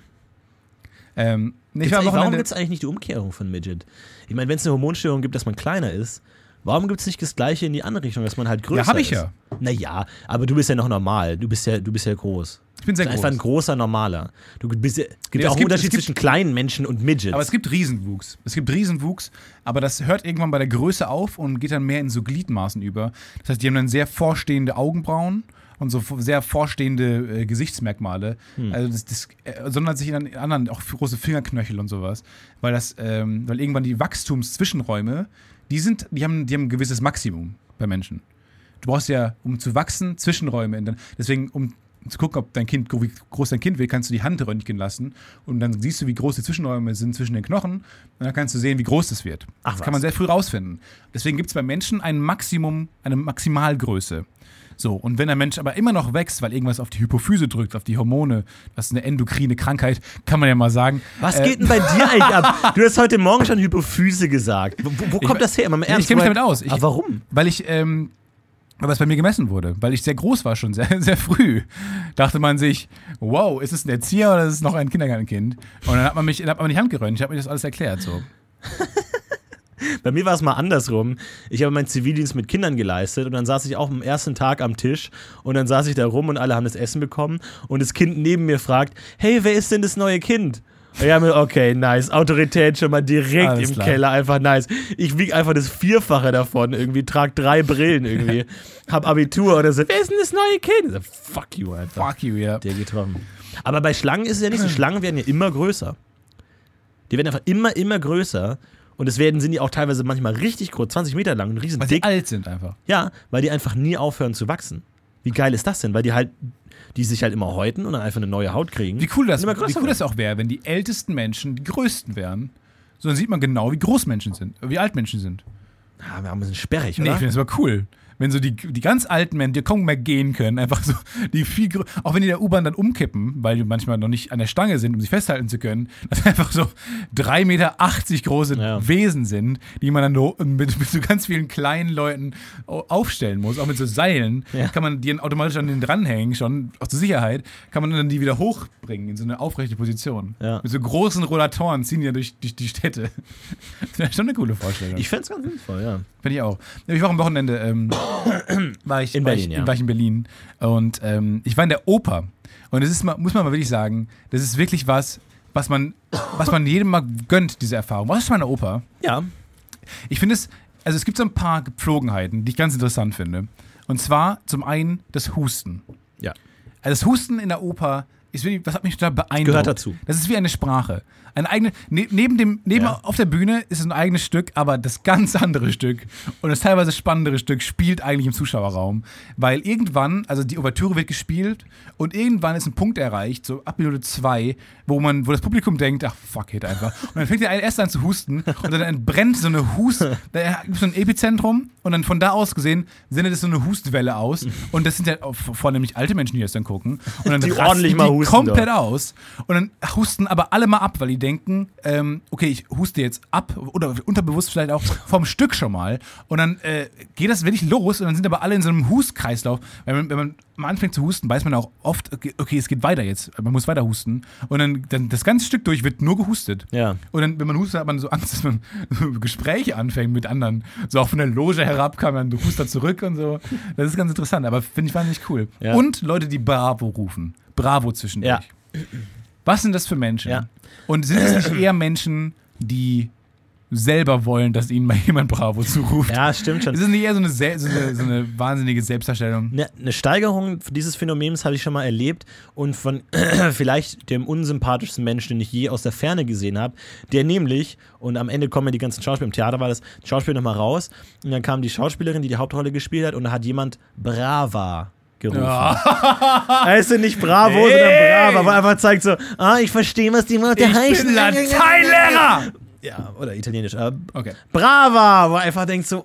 Ähm, nee, ich Gibt's war warum gibt es eigentlich nicht die Umkehrung von Midget? Ich meine, wenn es eine Hormonstörung gibt, dass man kleiner ist, warum gibt es nicht das Gleiche in die andere Richtung, dass man halt größer Ja, hab ich ist? ja. Naja, aber du bist ja noch normal. Du bist ja, du bist ja groß. Ich bin sehr Du bist groß. Einfach ein großer Normaler. Du bist ja, gibt Nee, ja es auch einen gibt- Unterschied gibt- zwischen kleinen Menschen und Midgets. Aber es gibt Riesenwuchs. Es gibt Riesenwuchs, aber das hört irgendwann bei der Größe auf und geht dann mehr in so Gliedmaßen über. Das heißt, die haben dann sehr vorstehende Augenbrauen und so sehr vorstehende äh, Gesichtsmerkmale. Hm. Also das, das äh, sondert sich in anderen auch große Fingerknöchel und sowas, weil das, ähm, weil irgendwann die Wachstumszwischenräume, die sind, die haben, die haben ein gewisses Maximum bei Menschen. Du brauchst ja, um zu wachsen, Zwischenräume. In deswegen, um zu gucken, ob dein Kind, wie groß dein Kind will, kannst du die Hand röntgen lassen und dann siehst du, wie groß die Zwischenräume sind zwischen den Knochen und dann kannst du sehen, wie groß es wird. Ach das was. kann man sehr früh rausfinden. Deswegen gibt es bei Menschen ein Maximum, eine Maximalgröße. So, und wenn der Mensch aber immer noch wächst, weil irgendwas auf die Hypophyse drückt, auf die Hormone, das ist eine endokrine Krankheit, kann man ja mal sagen. Was Äh, geht denn bei dir eigentlich ab? Du hast heute Morgen schon Hypophyse gesagt. Wo, wo, kommt Ich- das her? Mal im Ja, Ernst, ich kenn mich damit aus. Ich- Aber warum? Weil ich, ähm, weil es bei mir gemessen wurde, weil ich sehr groß war schon, sehr, sehr früh. Dachte man sich, wow, ist es ein Erzieher oder ist es noch ein Kindergartenkind? Und dann hat man mich, dann hat man die Hand gerönt, ich habe mir das alles erklärt. So. Bei mir war es mal andersrum. Ich habe meinen Zivildienst mit Kindern geleistet und dann saß ich auch am ersten Tag am Tisch und dann saß ich da rum und alle haben das Essen bekommen und das Kind neben mir fragt, hey, wer ist denn das neue Kind? Und ich habe mir, okay, nice, Autorität schon mal direkt Alles im klar. Keller, einfach nice. Ich wiege einfach das Vierfache davon irgendwie, trage drei Brillen irgendwie, hab Abitur oder so, wer ist denn das neue Kind? Ich so, fuck you einfach. Fuck you, ja. Der getroffen. Aber bei Schlangen ist es ja nicht so. Schlangen werden ja immer größer. Die werden einfach immer, immer größer. Und es werden, sind die auch teilweise manchmal richtig groß, 20 Meter lang und riesen Weil dick. alt sind einfach. Ja, weil die einfach nie aufhören zu wachsen. Wie geil ist das denn? Weil die halt, die sich halt immer häuten und dann einfach eine neue Haut kriegen. Wie cool das, wie cool das auch wäre, wenn die ältesten Menschen die größten wären. So dann sieht man genau, wie groß Menschen sind, wie alt Menschen sind. Ah, wir haben ein bisschen sperrig, Nee, oder? ich finde das aber cool. Wenn so die, die ganz alten Menschen, die kaum mehr gehen können, einfach so, die viel auch wenn die der U-Bahn dann umkippen, weil die manchmal noch nicht an der Stange sind, um sich festhalten zu können, dass einfach so 3,80 Meter große Ja. Wesen sind, die man dann mit, mit so ganz vielen kleinen Leuten au- aufstellen muss, auch mit so Seilen, Ja. kann man die dann automatisch an den dranhängen, schon, auch zur Sicherheit, kann man dann die wieder hochbringen in so eine aufrechte Position. Ja. Mit so großen Rollatoren ziehen die ja durch, durch die Städte. Das wäre schon eine coole Vorstellung. Ich fände es ganz sinnvoll, ja. Finde ich auch. Ich war am Wochenende ähm, war ich, In war Berlin, ich, ja. war ich in Berlin und ähm, ich war in der Oper und es ist mal, muss man mal wirklich sagen, das ist wirklich was, was man, was man jedem mal gönnt, diese Erfahrung. Was ist schon mal in der Oper? Ja. Ich finde es, also es gibt so ein paar Gepflogenheiten, die ich ganz interessant finde. Und zwar zum einen das Husten. Ja. Also das Husten in der Oper ist wirklich, das hat mich total beeindruckt. Gehört dazu. Das ist wie eine Sprache. Eine eigene, ne, neben dem, neben Ja. auf der Bühne ist es ein eigenes Stück, aber das ganz andere Stück und das teilweise spannendere Stück spielt eigentlich im Zuschauerraum, weil irgendwann, also die Ouvertüre wird gespielt und irgendwann ist ein Punkt erreicht, so ab Minute zwei, wo man, wo das Publikum denkt, ach fuck it einfach. Und dann fängt er erst an zu husten und dann entbrennt so eine Hust, da gibt es so ein Epizentrum und dann von da aus gesehen sendet es so eine Hustwelle aus und das sind ja vornehmlich alte Menschen, die das dann gucken und dann Die ordentlich mal die husten komplett dort. aus und dann husten aber alle mal ab, weil die denken, ähm, okay, ich huste jetzt ab oder unterbewusst vielleicht auch vom Stück schon mal und dann äh, geht das wirklich los und dann sind aber alle in so einem Hustkreislauf. Wenn man, wenn man mal anfängt zu husten, weiß man auch oft, okay, okay, es geht weiter jetzt, man muss weiter husten und dann, dann das ganze Stück durch wird nur gehustet. Ja. Und dann, wenn man hustet, hat man so Angst, dass man Gespräche anfängt mit anderen. So auch von der Loge herab kann man hustet zurück und so. Das ist ganz interessant, aber finde ich wahnsinnig cool. Ja. Und Leute, die Bravo rufen. Bravo zwischendurch. Ja. Was sind das für Menschen? Ja. Und sind es nicht eher Menschen, die selber wollen, dass ihnen mal jemand Bravo zuruft? Ja, stimmt schon. Ist es nicht eher so eine, so eine, so eine wahnsinnige Selbstdarstellung? Eine, eine Steigerung dieses Phänomens habe ich schon mal erlebt und von vielleicht dem unsympathischsten Menschen, den ich je aus der Ferne gesehen habe, der nämlich, und am Ende kommen ja die ganzen Schauspieler, im Theater war das, die Schauspieler nochmal raus und dann kam die Schauspielerin, die die Hauptrolle gespielt hat und da hat jemand Brava gerufen. Heißt ja nicht Bravo, sondern Hey! Brava, weil einfach zeigt so, ah, ich verstehe, was die Leute Ich heißen. bin Lateinlehrer! Ja, oder Italienisch. Äh, Okay. Brava, wo er einfach denkt so,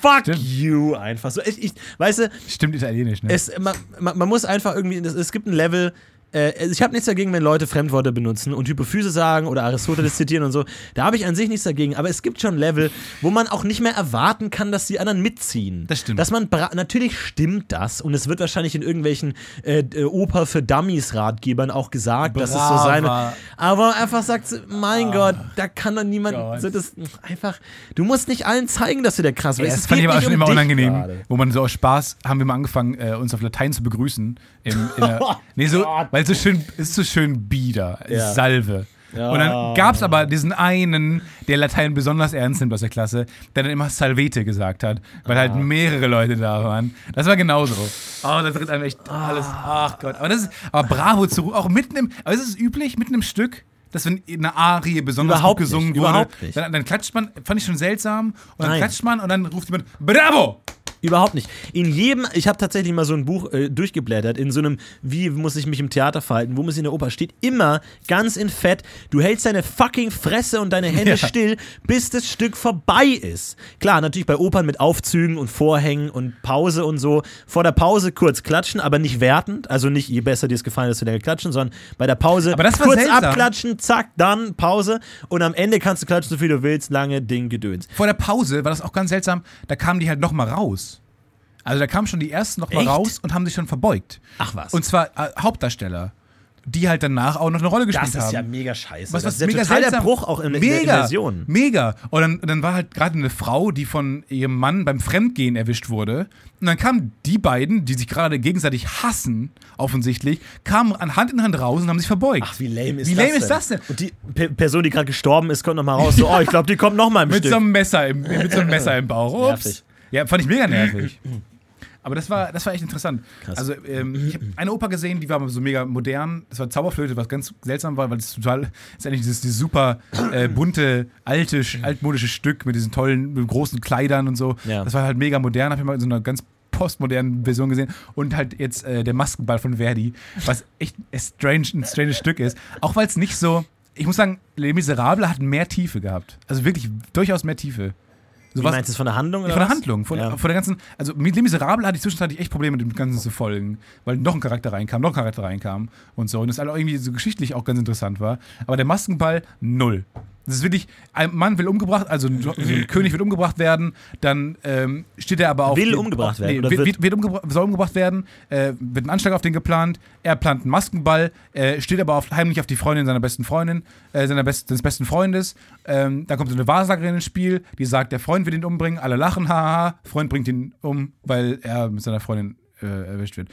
fuck Stimmt. you, einfach so. Ich, ich, weißt du, Stimmt italienisch, ne? es, man, man, man muss einfach irgendwie, es, es gibt ein Level, äh, ich habe nichts dagegen, wenn Leute Fremdworte benutzen und Hypophyse sagen oder Aristoteles zitieren und so. Da habe ich an sich nichts dagegen. Aber es gibt schon Level, wo man auch nicht mehr erwarten kann, dass die anderen mitziehen. Das stimmt. Dass man natürlich stimmt das und es wird wahrscheinlich in irgendwelchen äh, äh, Oper für Dummies Ratgebern auch gesagt, dass es so sein Brava. wird. Aber einfach sagt, mein Gott, da kann doch niemand so das einfach. Du musst nicht allen zeigen, dass du der krass Ja, bist. das Es fand ich aber auch schon um immer unangenehm. gerade. Wo man so aus Spaß haben wir mal angefangen, äh, uns auf Latein zu begrüßen. Im, in der, nee, so, Gott. Weil es so schön, es ist so schön bieder, Ja. Salve. Ja. Und dann gab es aber diesen einen, der Latein besonders ernst nimmt aus der Klasse, der dann immer Salvete gesagt hat, weil Ah. halt mehrere Leute da waren. Das war genauso. Oh, da tritt einem echt alles. Ach Gott. Aber, das ist, aber bravo zu auch mitten im, aber ist es üblich, mitten im Stück, dass wenn eine Arie besonders Überhaupt gut gesungen nicht, wurde, überhaupt nicht. Dann, dann klatscht man, fand ich schon seltsam, und dann Nein. klatscht man und dann ruft jemand Bravo! Überhaupt nicht. In jedem, ich habe tatsächlich mal so ein Buch äh, durchgeblättert, in so einem, wie muss ich mich im Theater verhalten, wo muss ich in der Oper, steht immer ganz in Fett, du hältst deine fucking Fresse und deine Hände Ja. still, bis das Stück vorbei ist. Klar, natürlich bei Opern mit Aufzügen und Vorhängen und Pause und so. Vor der Pause kurz klatschen, aber nicht wertend, also nicht je besser dir es gefallen, desto länger klatschen, sondern bei der Pause Aber das war kurz seltsam. abklatschen, zack, dann Pause und am Ende kannst du klatschen, so viel du willst, lange Ding gedöns. Vor der Pause war das auch ganz seltsam, da kamen die halt nochmal raus. Also da kamen schon die ersten noch mal Echt? raus und haben sich schon verbeugt. Ach was. Und zwar äh, Hauptdarsteller, die halt danach auch noch eine Rolle gespielt das ist haben. ja mega scheiße. Was, das was ist ja mega total der seltsam. Bruch auch in, in der mega, Immersion. Mega. Und dann, dann war halt gerade eine Frau, die von ihrem Mann beim Fremdgehen erwischt wurde. Und dann kamen die beiden, die sich gerade gegenseitig hassen, offensichtlich, kamen an Hand in Hand raus und haben sich verbeugt. Ach, wie lame ist Wie das lame denn? ist das denn? Und die Pe Person, die gerade gestorben ist, kommt noch mal raus. So, oh, ich glaube, die kommt noch mal im mit Stück. so einem Messer im, mit so einem Messer im Bauch. Ups. Nervig. Ja, fand ich mega nervig. Aber das war, das war echt interessant. Krass. Also, ähm, ich habe eine Oper gesehen, die war aber so mega modern. Das war Zauberflöte, was ganz seltsam war, weil es total, ist eigentlich dieses, dieses super äh, bunte, alte, sch- altmodische Stück mit diesen tollen, mit großen Kleidern und so. Ja. Das war halt mega modern, habe ich mal in so einer ganz postmodernen Version gesehen. Und halt jetzt äh, der Maskenball von Verdi, was echt ein strange, ein stranges Stück ist. Auch weil es nicht so, ich muss sagen, Les Miserables hat mehr Tiefe gehabt. Also wirklich durchaus mehr Tiefe. Wie Sowas- meinst du es von der Handlung? Oder von der was? Handlung, von, Ja. von der ganzen. Also mit Les Miserables hatte ich zwischenzeitlich echt Probleme, mit dem Ganzen zu folgen, weil noch ein Charakter reinkam, noch ein Charakter reinkam und so. Und das alles irgendwie so geschichtlich auch ganz interessant war. Aber der Maskenball, null. Das ist wirklich, ein Mann will umgebracht, also ein, ein König will umgebracht werden, dann ähm, steht er aber auf. Will umgebracht werden, Nee, oder wird, wird- wird, wird umgebra soll umgebracht werden, äh, wird ein Anschlag auf den geplant, er plant einen Maskenball, äh, steht aber auf, heimlich auf die Freundin seiner besten Freundin, äh, seiner best, seines besten Freundes. Ähm, da kommt so eine Wahrsagerin ins Spiel, die sagt, der Freund will ihn umbringen, alle lachen, haha, Freund bringt ihn um, weil er mit seiner Freundin äh, erwischt wird.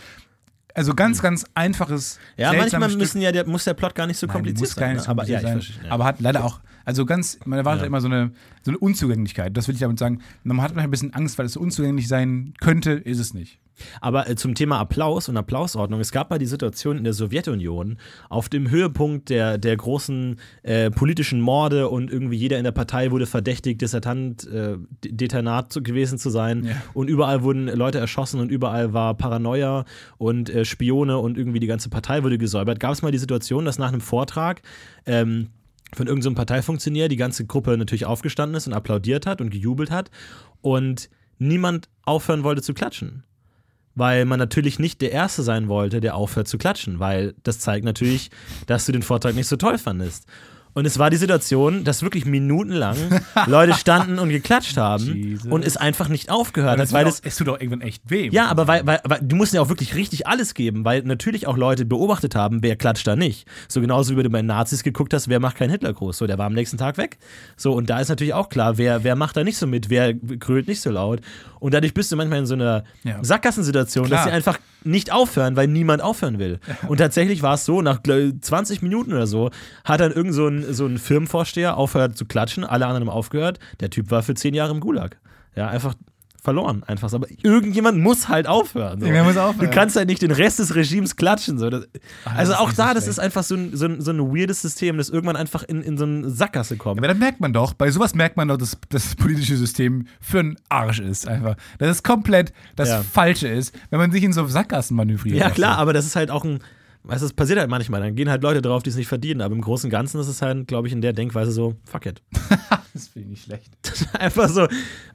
Also ganz, ganz einfaches. Ja, manchmal Stück. müssen ja, der, muss der Plot gar nicht so Nein, kompliziert sein. ne? so aber ja, kompliziert ich sein. Ja. Aber hat leider auch, also ganz, man erwartet Ja. immer so eine, so eine Unzugänglichkeit. Das will ich damit sagen. Man hat manchmal ein bisschen Angst, weil es so unzugänglich sein könnte, ist es nicht. Aber äh, zum Thema Applaus und Applausordnung, es gab mal die Situation in der Sowjetunion auf dem Höhepunkt der, der großen äh, politischen Morde und irgendwie jeder in der Partei wurde verdächtigt, Dissertant, äh, Detanat zu, gewesen zu sein Ja. und überall wurden Leute erschossen und überall war Paranoia und äh, Spione und irgendwie die ganze Partei wurde gesäubert. Gab es mal die Situation, dass nach einem Vortrag ähm, von irgendeinem so Parteifunktionär die ganze Gruppe natürlich aufgestanden ist und applaudiert hat und gejubelt hat und niemand aufhören wollte zu klatschen weil man natürlich nicht der Erste sein wollte, der aufhört zu klatschen, weil das zeigt natürlich, dass du den Vortrag nicht so toll fandest. Und es war die Situation, dass wirklich minutenlang Leute standen und geklatscht haben Jesus. und es einfach nicht aufgehört hat, weil das es tut auch irgendwann echt weh. ja, aber weil, weil, weil du musst ja auch wirklich richtig alles geben, weil natürlich auch Leute beobachtet haben, wer klatscht da nicht. So genauso wie du bei den Nazis geguckt hast, wer macht keinen Hitlergruß. So, der war am nächsten Tag weg. So, und da ist natürlich auch klar, wer, wer macht da nicht so mit, wer krölt nicht so laut. Und dadurch bist du manchmal in so einer Ja. Sackgassensituation, dass Klar. sie einfach nicht aufhören, weil niemand aufhören will. Und tatsächlich war es so, nach glaub ich, 20 Minuten oder so, hat dann irgend so ein, so ein Firmenvorsteher aufgehört zu klatschen, alle anderen haben aufgehört. Der Typ war für 10 Jahre im Gulag. Ja, einfach verloren. Einfach. Aber irgendjemand muss halt aufhören. So. Muss aufhören. Du kannst halt nicht den Rest des Regimes klatschen. So. Das, also ist auch da, so das ist einfach so ein, so, ein, so ein weirdes System, das irgendwann einfach in, in so eine Sackgasse kommt. Aber dann merkt man doch, bei sowas merkt man doch, dass das politische System für einen Arsch ist einfach. Dass es komplett das Ja. Falsche ist, wenn man sich in so Sackgassen manövriert. Ja, klar, aber das ist halt auch ein. Weißt du, das passiert halt manchmal. Dann gehen halt Leute drauf, die es nicht verdienen. Aber im Großen und Ganzen ist es halt, glaube ich, in der Denkweise so, fuck it. Das finde ich nicht schlecht. Einfach so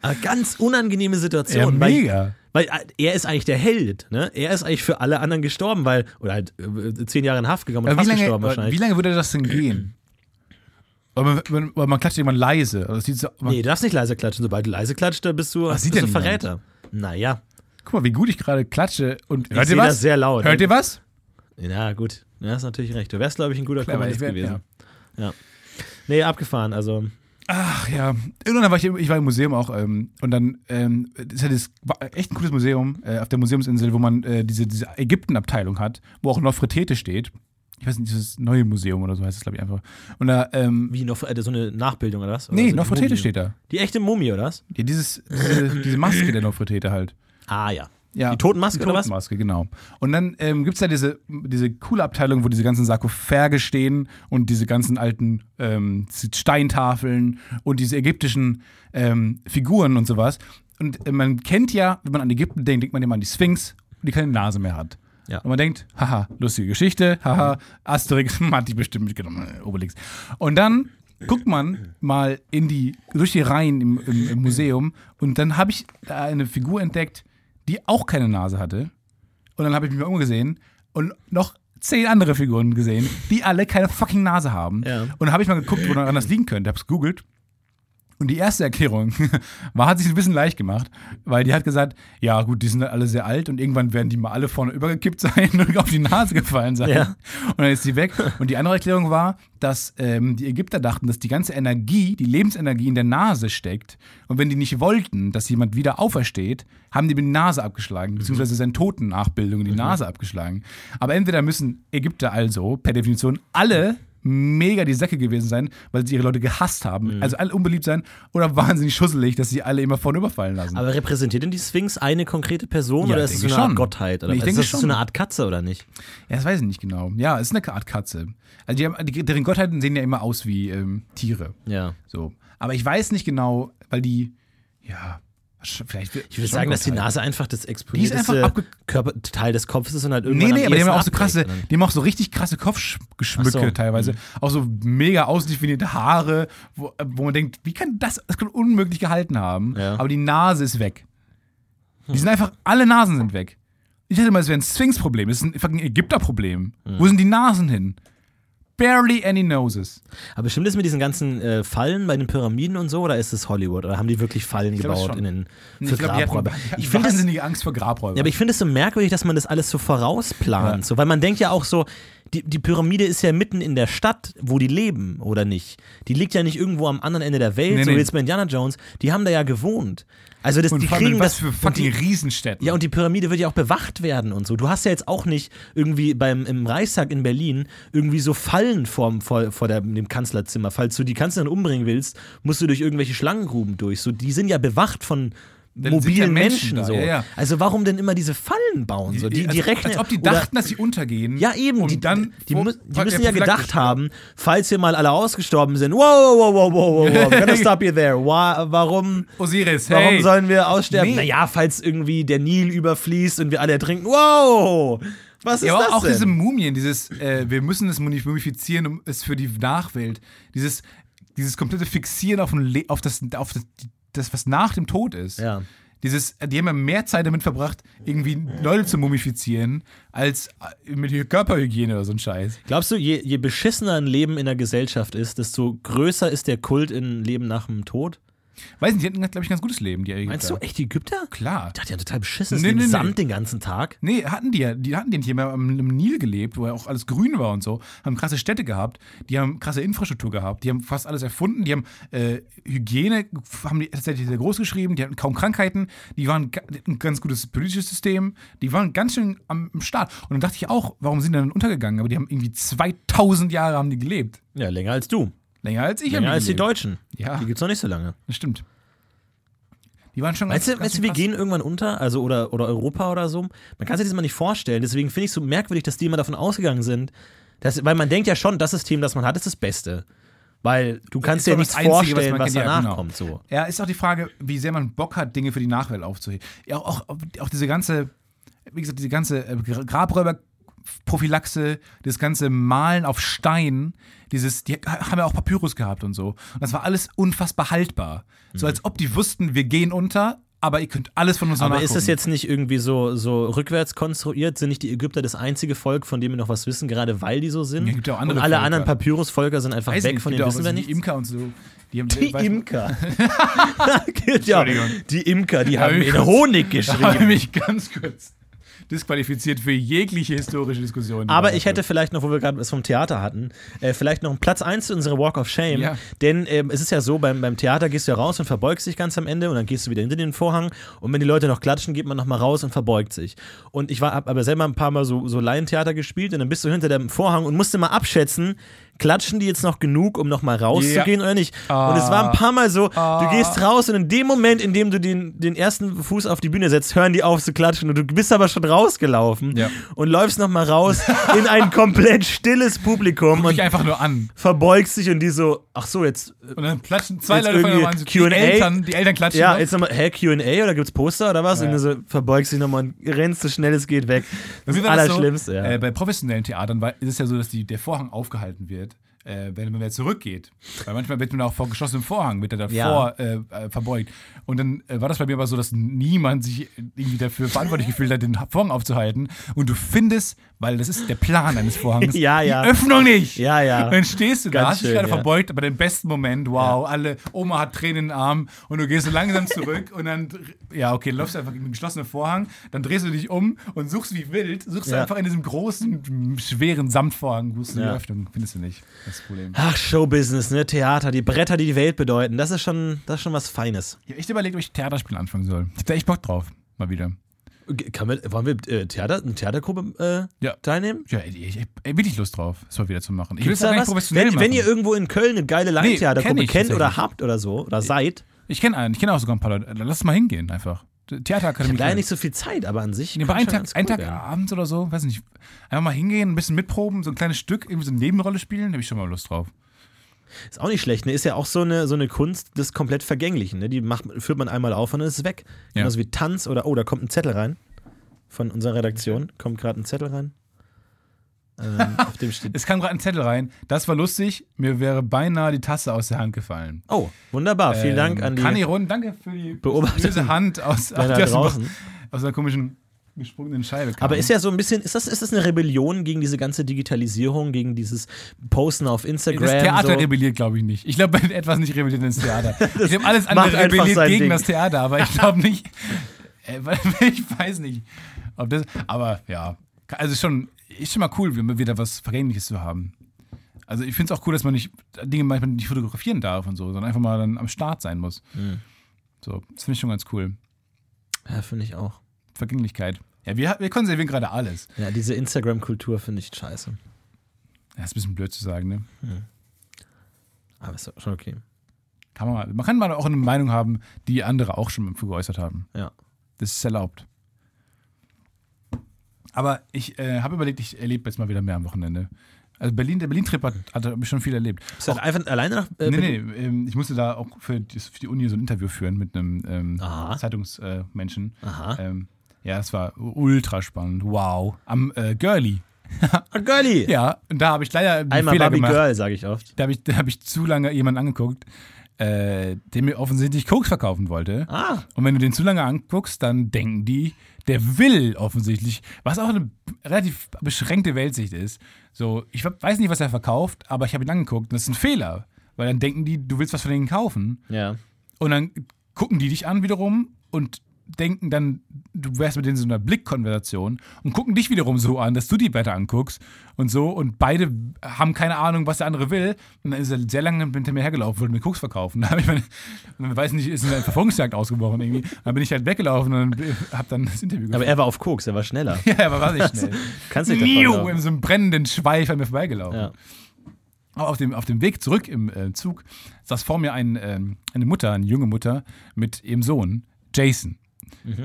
eine ganz unangenehme Ja, Situation. weil, mega. weil äh, er ist eigentlich der Held. Ne? Er ist eigentlich für alle anderen gestorben, weil, oder halt äh, zehn Jahre in Haft gekommen und Aber fast lange, gestorben wahrscheinlich. wie lange würde das denn gehen? Weil man, man, weil man klatscht irgendwann leise. Also so, nee, du darfst nicht leise klatschen. Sobald du leise klatscht, dann bist du, Was bist sieht du? Verräter. Naja, Guck mal, wie gut ich gerade klatsche. Und hört ihr was? das sehr laut. Hört ihr was? Ja, gut. Ja, hast natürlich recht. Du wärst, glaube ich, ein guter Clever, wär- gewesen. Ja. Nee, abgefahren. Also, Ach ja. Irgendwann war ich, ich war im Museum auch ähm, und dann ähm, das ist ja das war echt ein cooles Museum äh, auf der Museumsinsel, wo man äh, diese, diese Ägypten-Abteilung hat, wo auch Nofretete steht. Ich weiß nicht, dieses neue Museum oder so heißt es, glaube ich, einfach. Und da, ähm, wie noch äh, so eine Nachbildung oder was? Oder nee, so Nofretete steht da. Die echte Mumie, oder was? Ja, dieses, diese, diese Maske der Nofretete halt. Ah, ja. Ja, Die Totenmaske die oder was? Totenmaske, genau. Und dann ähm, gibt es da diese, diese coole Abteilung, wo diese ganzen Sarkophage stehen und diese ganzen alten ähm, Steintafeln und diese ägyptischen ähm, Figuren und sowas. Und äh, man kennt ja, wenn man an Ägypten denkt, denkt man immer an die Sphinx, die keine Nase mehr hat. Ja. Und man denkt, haha, lustige Geschichte, haha, Asterix hat die bestimmt mitgenommen, äh, Obelix. Und dann guckt man mal in die, durch die Reihen im, im, im Museum und dann habe ich da eine Figur entdeckt, die auch keine Nase hatte. Und dann habe ich mich mal umgesehen und noch zehn andere Figuren gesehen, die alle keine fucking Nase haben. Ja. Und dann habe ich mal geguckt, woran das liegen könnte. Habe es gegoogelt. Und die erste Erklärung war, hat sich ein bisschen leicht gemacht, weil die hat gesagt, ja gut, die sind halt alle sehr alt und irgendwann werden die mal alle vorne übergekippt sein und auf die Nase gefallen sein. Ja. Und dann ist sie weg. Und die andere Erklärung war, dass ähm, die Ägypter dachten, dass die ganze Energie, die Lebensenergie in der Nase steckt. Und wenn die nicht wollten, dass jemand wieder aufersteht, haben die mit die Nase abgeschlagen, beziehungsweise seine Totennachbildung in die Nase abgeschlagen. Aber entweder müssen Ägypter also per Definition alle mega die Säcke gewesen sein, weil sie ihre Leute gehasst haben, also alle unbeliebt sein, oder wahnsinnig schusselig, dass sie alle immer vorne überfallen lassen. Aber repräsentiert denn die Sphinx eine konkrete Person Ja, oder ist es so eine Art schon. Gottheit? Oder Nee, ich was? denke ist das so schon. eine Art Katze oder nicht? Ja, das weiß ich nicht genau. Ja, es ist eine Art Katze. Also die, haben, die, deren Gottheiten sehen ja immer aus wie ähm, Tiere. Ja. So. Aber ich weiß nicht genau, weil die, ja, vielleicht. Ich würde sagen, dass die Nase einfach das einfach exponierteste abge- Körper, Teil des Kopfes ist und halt irgendwann Nee, nee, aber die haben auch so krasse, abbricht. die haben auch so richtig krasse Kopfgeschmücke so. teilweise. Auch so mega ausdefinierte Haare, wo, wo man denkt, wie kann das, das kann unmöglich gehalten haben. Ja. Aber die Nase ist weg. Die sind einfach, alle Nasen sind weg. Ich dachte mal, es wäre ein Sphinx-Problem. Es ist ein fucking Ägypter-Problem. Wo sind die Nasen hin? Barely any noses. Aber stimmt es mit diesen ganzen äh, Fallen bei den Pyramiden und so oder ist es Hollywood? Oder haben die wirklich Fallen glaub, gebaut in den für ich hatten, Grabräuber? hatten Ich finde es wahnsinnige Angst vor Grabräubern. Ja, aber ich finde es so merkwürdig, dass man das alles so vorausplant. Ja. So, weil man denkt ja auch so, die, die Pyramide ist ja mitten in der Stadt, wo die leben, oder nicht? Die liegt ja nicht irgendwo am anderen Ende der Welt, Nee, so nee. wie jetzt bei Indiana Jones. Die haben da ja gewohnt. Also das, und die kriegen was das. für fucking die, Riesenstädte. ja, und die Pyramide wird ja auch bewacht werden und so. Du hast ja jetzt auch nicht irgendwie beim, im Reichstag in Berlin irgendwie so Fallen vor, vor, vor der, dem Kanzlerzimmer. Falls du die Kanzlerin umbringen willst, musst du durch irgendwelche Schlangengruben durch. So, die sind ja bewacht von mobilen ja Menschen. Menschen so. ja, ja. Also warum denn immer diese Fallen bauen? So? Die, die als, rechnen, als ob die oder- dachten, dass sie untergehen. ja, eben. Und die, dann die, vor- die müssen ja gedacht haben, falls wir mal alle ausgestorben sind, wow, wow, wow, wow, wow, wow, we're gonna stop you there. Wa- Warum, Osiris, warum hey. sollen wir aussterben? Nee. Naja, falls irgendwie der Nil überfließt und wir alle ertrinken. Wow! Was ist Ja, das auch denn? diese Mumien, dieses, äh, wir müssen es mumifizieren, um es für die Nachwelt, dieses, dieses komplette Fixieren auf, auf, das, auf das, das, was nach dem Tod ist. ja. Dieses, die haben ja mehr Zeit damit verbracht, irgendwie Leute zu mumifizieren, als äh, mit Körperhygiene oder so ein Scheiß. Glaubst du, je, je beschissener ein Leben in der Gesellschaft ist, desto größer ist der Kult in Leben nach dem Tod? Weiß nicht, die hatten, glaube ich, ein ganz gutes Leben, die Ägypter. Meinst du echt die Ägypter? Klar. Ich dachte ja total beschissenes Nee, nee, nee. Sand den ganzen Tag. Nee, hatten die ja. Die hatten den hier mal am, am Nil gelebt, wo ja auch alles grün war und so. Haben krasse Städte gehabt. Die haben krasse Infrastruktur gehabt. Die haben fast alles erfunden. Die haben äh, Hygiene, haben die tatsächlich sehr groß geschrieben. Die hatten kaum Krankheiten. Die waren die ein ganz gutes politisches System. Die waren ganz schön am, am Start. Und dann dachte ich auch, warum sind die dann untergegangen? Aber die haben irgendwie 2000 Jahre haben die gelebt. Ja, länger als du. Länger als ich. Länger als die. Deutschen. Ja. Die gibt's noch nicht so lange. Das stimmt. Die waren schon Meinst du, ganz, meinst du ganz wir gehen irgendwann unter? Also, oder, oder Europa oder so? Man kann sich das mal nicht vorstellen. Deswegen finde ich es so merkwürdig, dass die immer davon ausgegangen sind. Dass, weil man denkt ja schon, das System, das man hat, ist das Beste. Weil du kannst dir doch nichts Einzige, was vorstellen, man was, kennt. Ja, danach genau. kommt. So. Ja, ist auch die Frage, wie sehr man Bock hat, Dinge für die Nachwelt aufzuheben. Ja, auch, auch, auch diese ganze, wie gesagt, diese ganze äh, Grabräuber-Prophylaxe, das ganze Malen auf Stein, dieses, die haben ja auch Papyrus gehabt und so. Und das war alles unfassbar haltbar. So Mhm. als ob die wussten, wir gehen unter, aber ihr könnt alles von uns Aber nachgucken. ist das jetzt nicht irgendwie so, so rückwärts konstruiert? Sind nicht die Ägypter das einzige Volk, von dem wir noch was wissen, gerade weil die so sind? Ja, gibt ja auch andere Und alle Völker. anderen Papyrusvölker sind einfach Weiß weg, nicht, von denen wissen wir nichts? Die Imker und so. Die, haben, Die Imker. ja, die Imker, die Hab haben ich in Honig habe ich geschrieben. mich ganz kurz disqualifiziert für jegliche historische Diskussion. Aber ich hätte vielleicht noch, wo wir gerade was vom Theater hatten, äh, vielleicht noch einen Platz 1 zu unserer Walk of Shame. Ja. Denn ähm, es ist ja so, beim, beim Theater gehst du ja raus und verbeugst dich ganz am Ende und dann gehst du wieder hinter den Vorhang und wenn die Leute noch klatschen, geht man noch mal raus und verbeugt sich. Und ich war hab aber selber ein paar Mal so, so Laientheater gespielt und dann bist du hinter dem Vorhang und musste mal abschätzen, klatschen die jetzt noch genug, um noch mal rauszugehen oder nicht? Und es war ein paar Mal so, du gehst raus und in dem Moment, in dem du den, den ersten Fuß auf die Bühne setzt, hören die auf zu klatschen und du bist aber schon rausgelaufen Ja. und läufst noch mal raus in ein komplett stilles Publikum Guck und einfach nur an. verbeugst dich und die so, ach so, jetzt, Und dann klatschen zwei Leute von der irgendwie Wand. Die. Eltern, die Eltern klatschen. ja, noch. jetzt nochmal, hä, Q&A oder gibt's Poster oder was? Ja. Und du so verbeugst dich nochmal und rennst so schnell es geht weg. Das ist das so? Allerschlimmste, ja. Äh, bei professionellen Theatern war, ist es ja so, dass die, der Vorhang aufgehalten wird. Äh, wenn man wieder zurückgeht. Weil manchmal wird man auch vor geschlossenem Vorhang, wird er davor Ja. äh, äh, verbeugt. Und dann äh, war das bei mir aber so, dass niemand sich irgendwie dafür verantwortlich gefühlt hat, den Vorhang aufzuhalten. Und du findest, weil das ist der Plan eines Vorhangs, Ja, ja. die Öffnung nicht. Ja, ja. Und dann stehst du da, Ganz hast dich gerade verbeugt, aber den besten Moment, wow, alle, Oma hat Tränen in den Armen und du gehst so langsam zurück und dann, ja, okay, läufst du einfach gegen den geschlossenen Vorhang, dann drehst du dich um und suchst wie wild, suchst einfach in diesem großen, schweren Samtvorhang, suchst du Ja. die Öffnung, findest du nicht. Das das Problem. Ach, Showbusiness, ne? Theater, die Bretter, die die Welt bedeuten. Das ist schon, das ist schon was Feines. Ich habe echt überlegt, ob ich Theaterspiel anfangen soll. Ich hab da echt Bock drauf, mal wieder. Kann wir, wollen wir äh, Theater, eine Theatergruppe äh, Ja. teilnehmen? Ja, ich, ich, ich hab wirklich Lust drauf, das mal wieder zu machen. Ich will es was? professionell Wenn, machen. wenn ihr irgendwo in Köln eine geile Laientheatergruppe kenn ich kennt oder habt oder so, oder seid, ich kenne einen, ich kenne auch sogar ein paar Leute. Dann Lass mal hingehen einfach. Ich Theaterakademie. habe leider nicht so viel Zeit, aber an sich. Nee, aber einen Tag, einen cool Tag werden. abends oder so, weiß nicht. Einfach mal hingehen, ein bisschen mitproben, so ein kleines Stück, irgendwie so eine Nebenrolle spielen, da habe ich schon mal Lust drauf. Ist auch nicht schlecht, ne? Ist ja auch so eine, so eine Kunst des komplett Vergänglichen, ne? Die macht, führt man einmal auf und dann ist es weg. Ja. Genauso wie Tanz oder, oh, da kommt ein Zettel rein. Von unserer Redaktion. Kommt gerade ein Zettel rein. Ähm, auf dem steht. Es kam gerade ein Zettel rein, das war lustig, mir wäre beinahe die Tasse aus der Hand gefallen. Oh, wunderbar. Vielen Dank Ähm, an die. Kani Rund, danke für die Beobachtung. böse Hand aus, draußen. aus einer komischen gesprungenen Scheibe. Kam. Aber ist ja so ein bisschen, ist das, ist das eine Rebellion gegen diese ganze Digitalisierung, gegen dieses Posten auf Instagram? das Theater so? rebelliert, glaube ich, nicht. Ich glaube, wenn etwas nicht rebelliert, dann ist Theater. ich glaube, alles andere rebelliert gegen Ding. das Theater, aber ich glaube nicht. Äh, ich weiß nicht. Ob das, aber ja, also schon, ist schon mal cool, wieder was Vergängliches zu haben. Also ich finde es auch cool, dass man nicht Dinge manchmal nicht fotografieren darf und so, sondern einfach mal dann am Start sein muss. Mhm. So, das finde ich schon ganz cool. Ja, finde ich auch. Vergänglichkeit. Ja, wir, wir konservieren gerade alles. Ja, diese Instagram-Kultur finde ich scheiße. Ja, ist ein bisschen blöd zu sagen, ne? Aber ist schon okay. Kann man, mal, man kann mal auch eine Meinung haben, die andere auch schon geäußert haben. Ja. Das ist erlaubt. Aber ich äh, habe überlegt, ich erlebe jetzt mal wieder mehr am Wochenende. Also Berlin, der Berlin-Trip hat, hat mich schon viel erlebt. Bist du halt einfach alleine nach. Äh, nee, nee, ähm, ich musste da auch für, das, für die Uni so ein Interview führen mit einem ähm. Zeitungsmenschen. Aha. Ähm, ja, es war ultra spannend. Wow. Am äh, Girlie. Ah, Girlie! Ja, und da habe ich leider einen Einmal Fehler Barbie gemacht. Girl, sage ich oft. Da habe ich, da hab ich zu lange jemanden angeguckt, äh, der mir offensichtlich Koks verkaufen wollte. Ah, Und wenn du den zu lange anguckst, dann denken die, der will offensichtlich, was auch eine relativ beschränkte Weltsicht ist. So, ich weiß nicht, was er verkauft, aber ich habe ihn angeguckt und das ist ein Fehler. Weil dann denken die, du willst was von denen kaufen. ja. Und dann gucken die dich an wiederum und denken dann, du wärst mit denen in so einer Blickkonversation und gucken dich wiederum so an, dass du die weiter anguckst und so und beide haben keine Ahnung, was der andere will und dann ist er sehr lange hinter mir hergelaufen, wollte mir Koks verkaufen. Dann habe ich meine, dann weiß nicht, ist eine Verfolgungsjagd ausgebrochen irgendwie. Dann bin ich halt weggelaufen und habe dann das Interview Aber er war auf Koks, er war schneller. ja, aber war nicht schnell. Kannst nicht davon in so einem brennenden Schweif an mir vorbeigelaufen. Ja. Aber auf dem, auf dem Weg zurück im äh, Zug saß vor mir ein, ähm, eine Mutter, eine junge Mutter mit ihrem Sohn, Jason.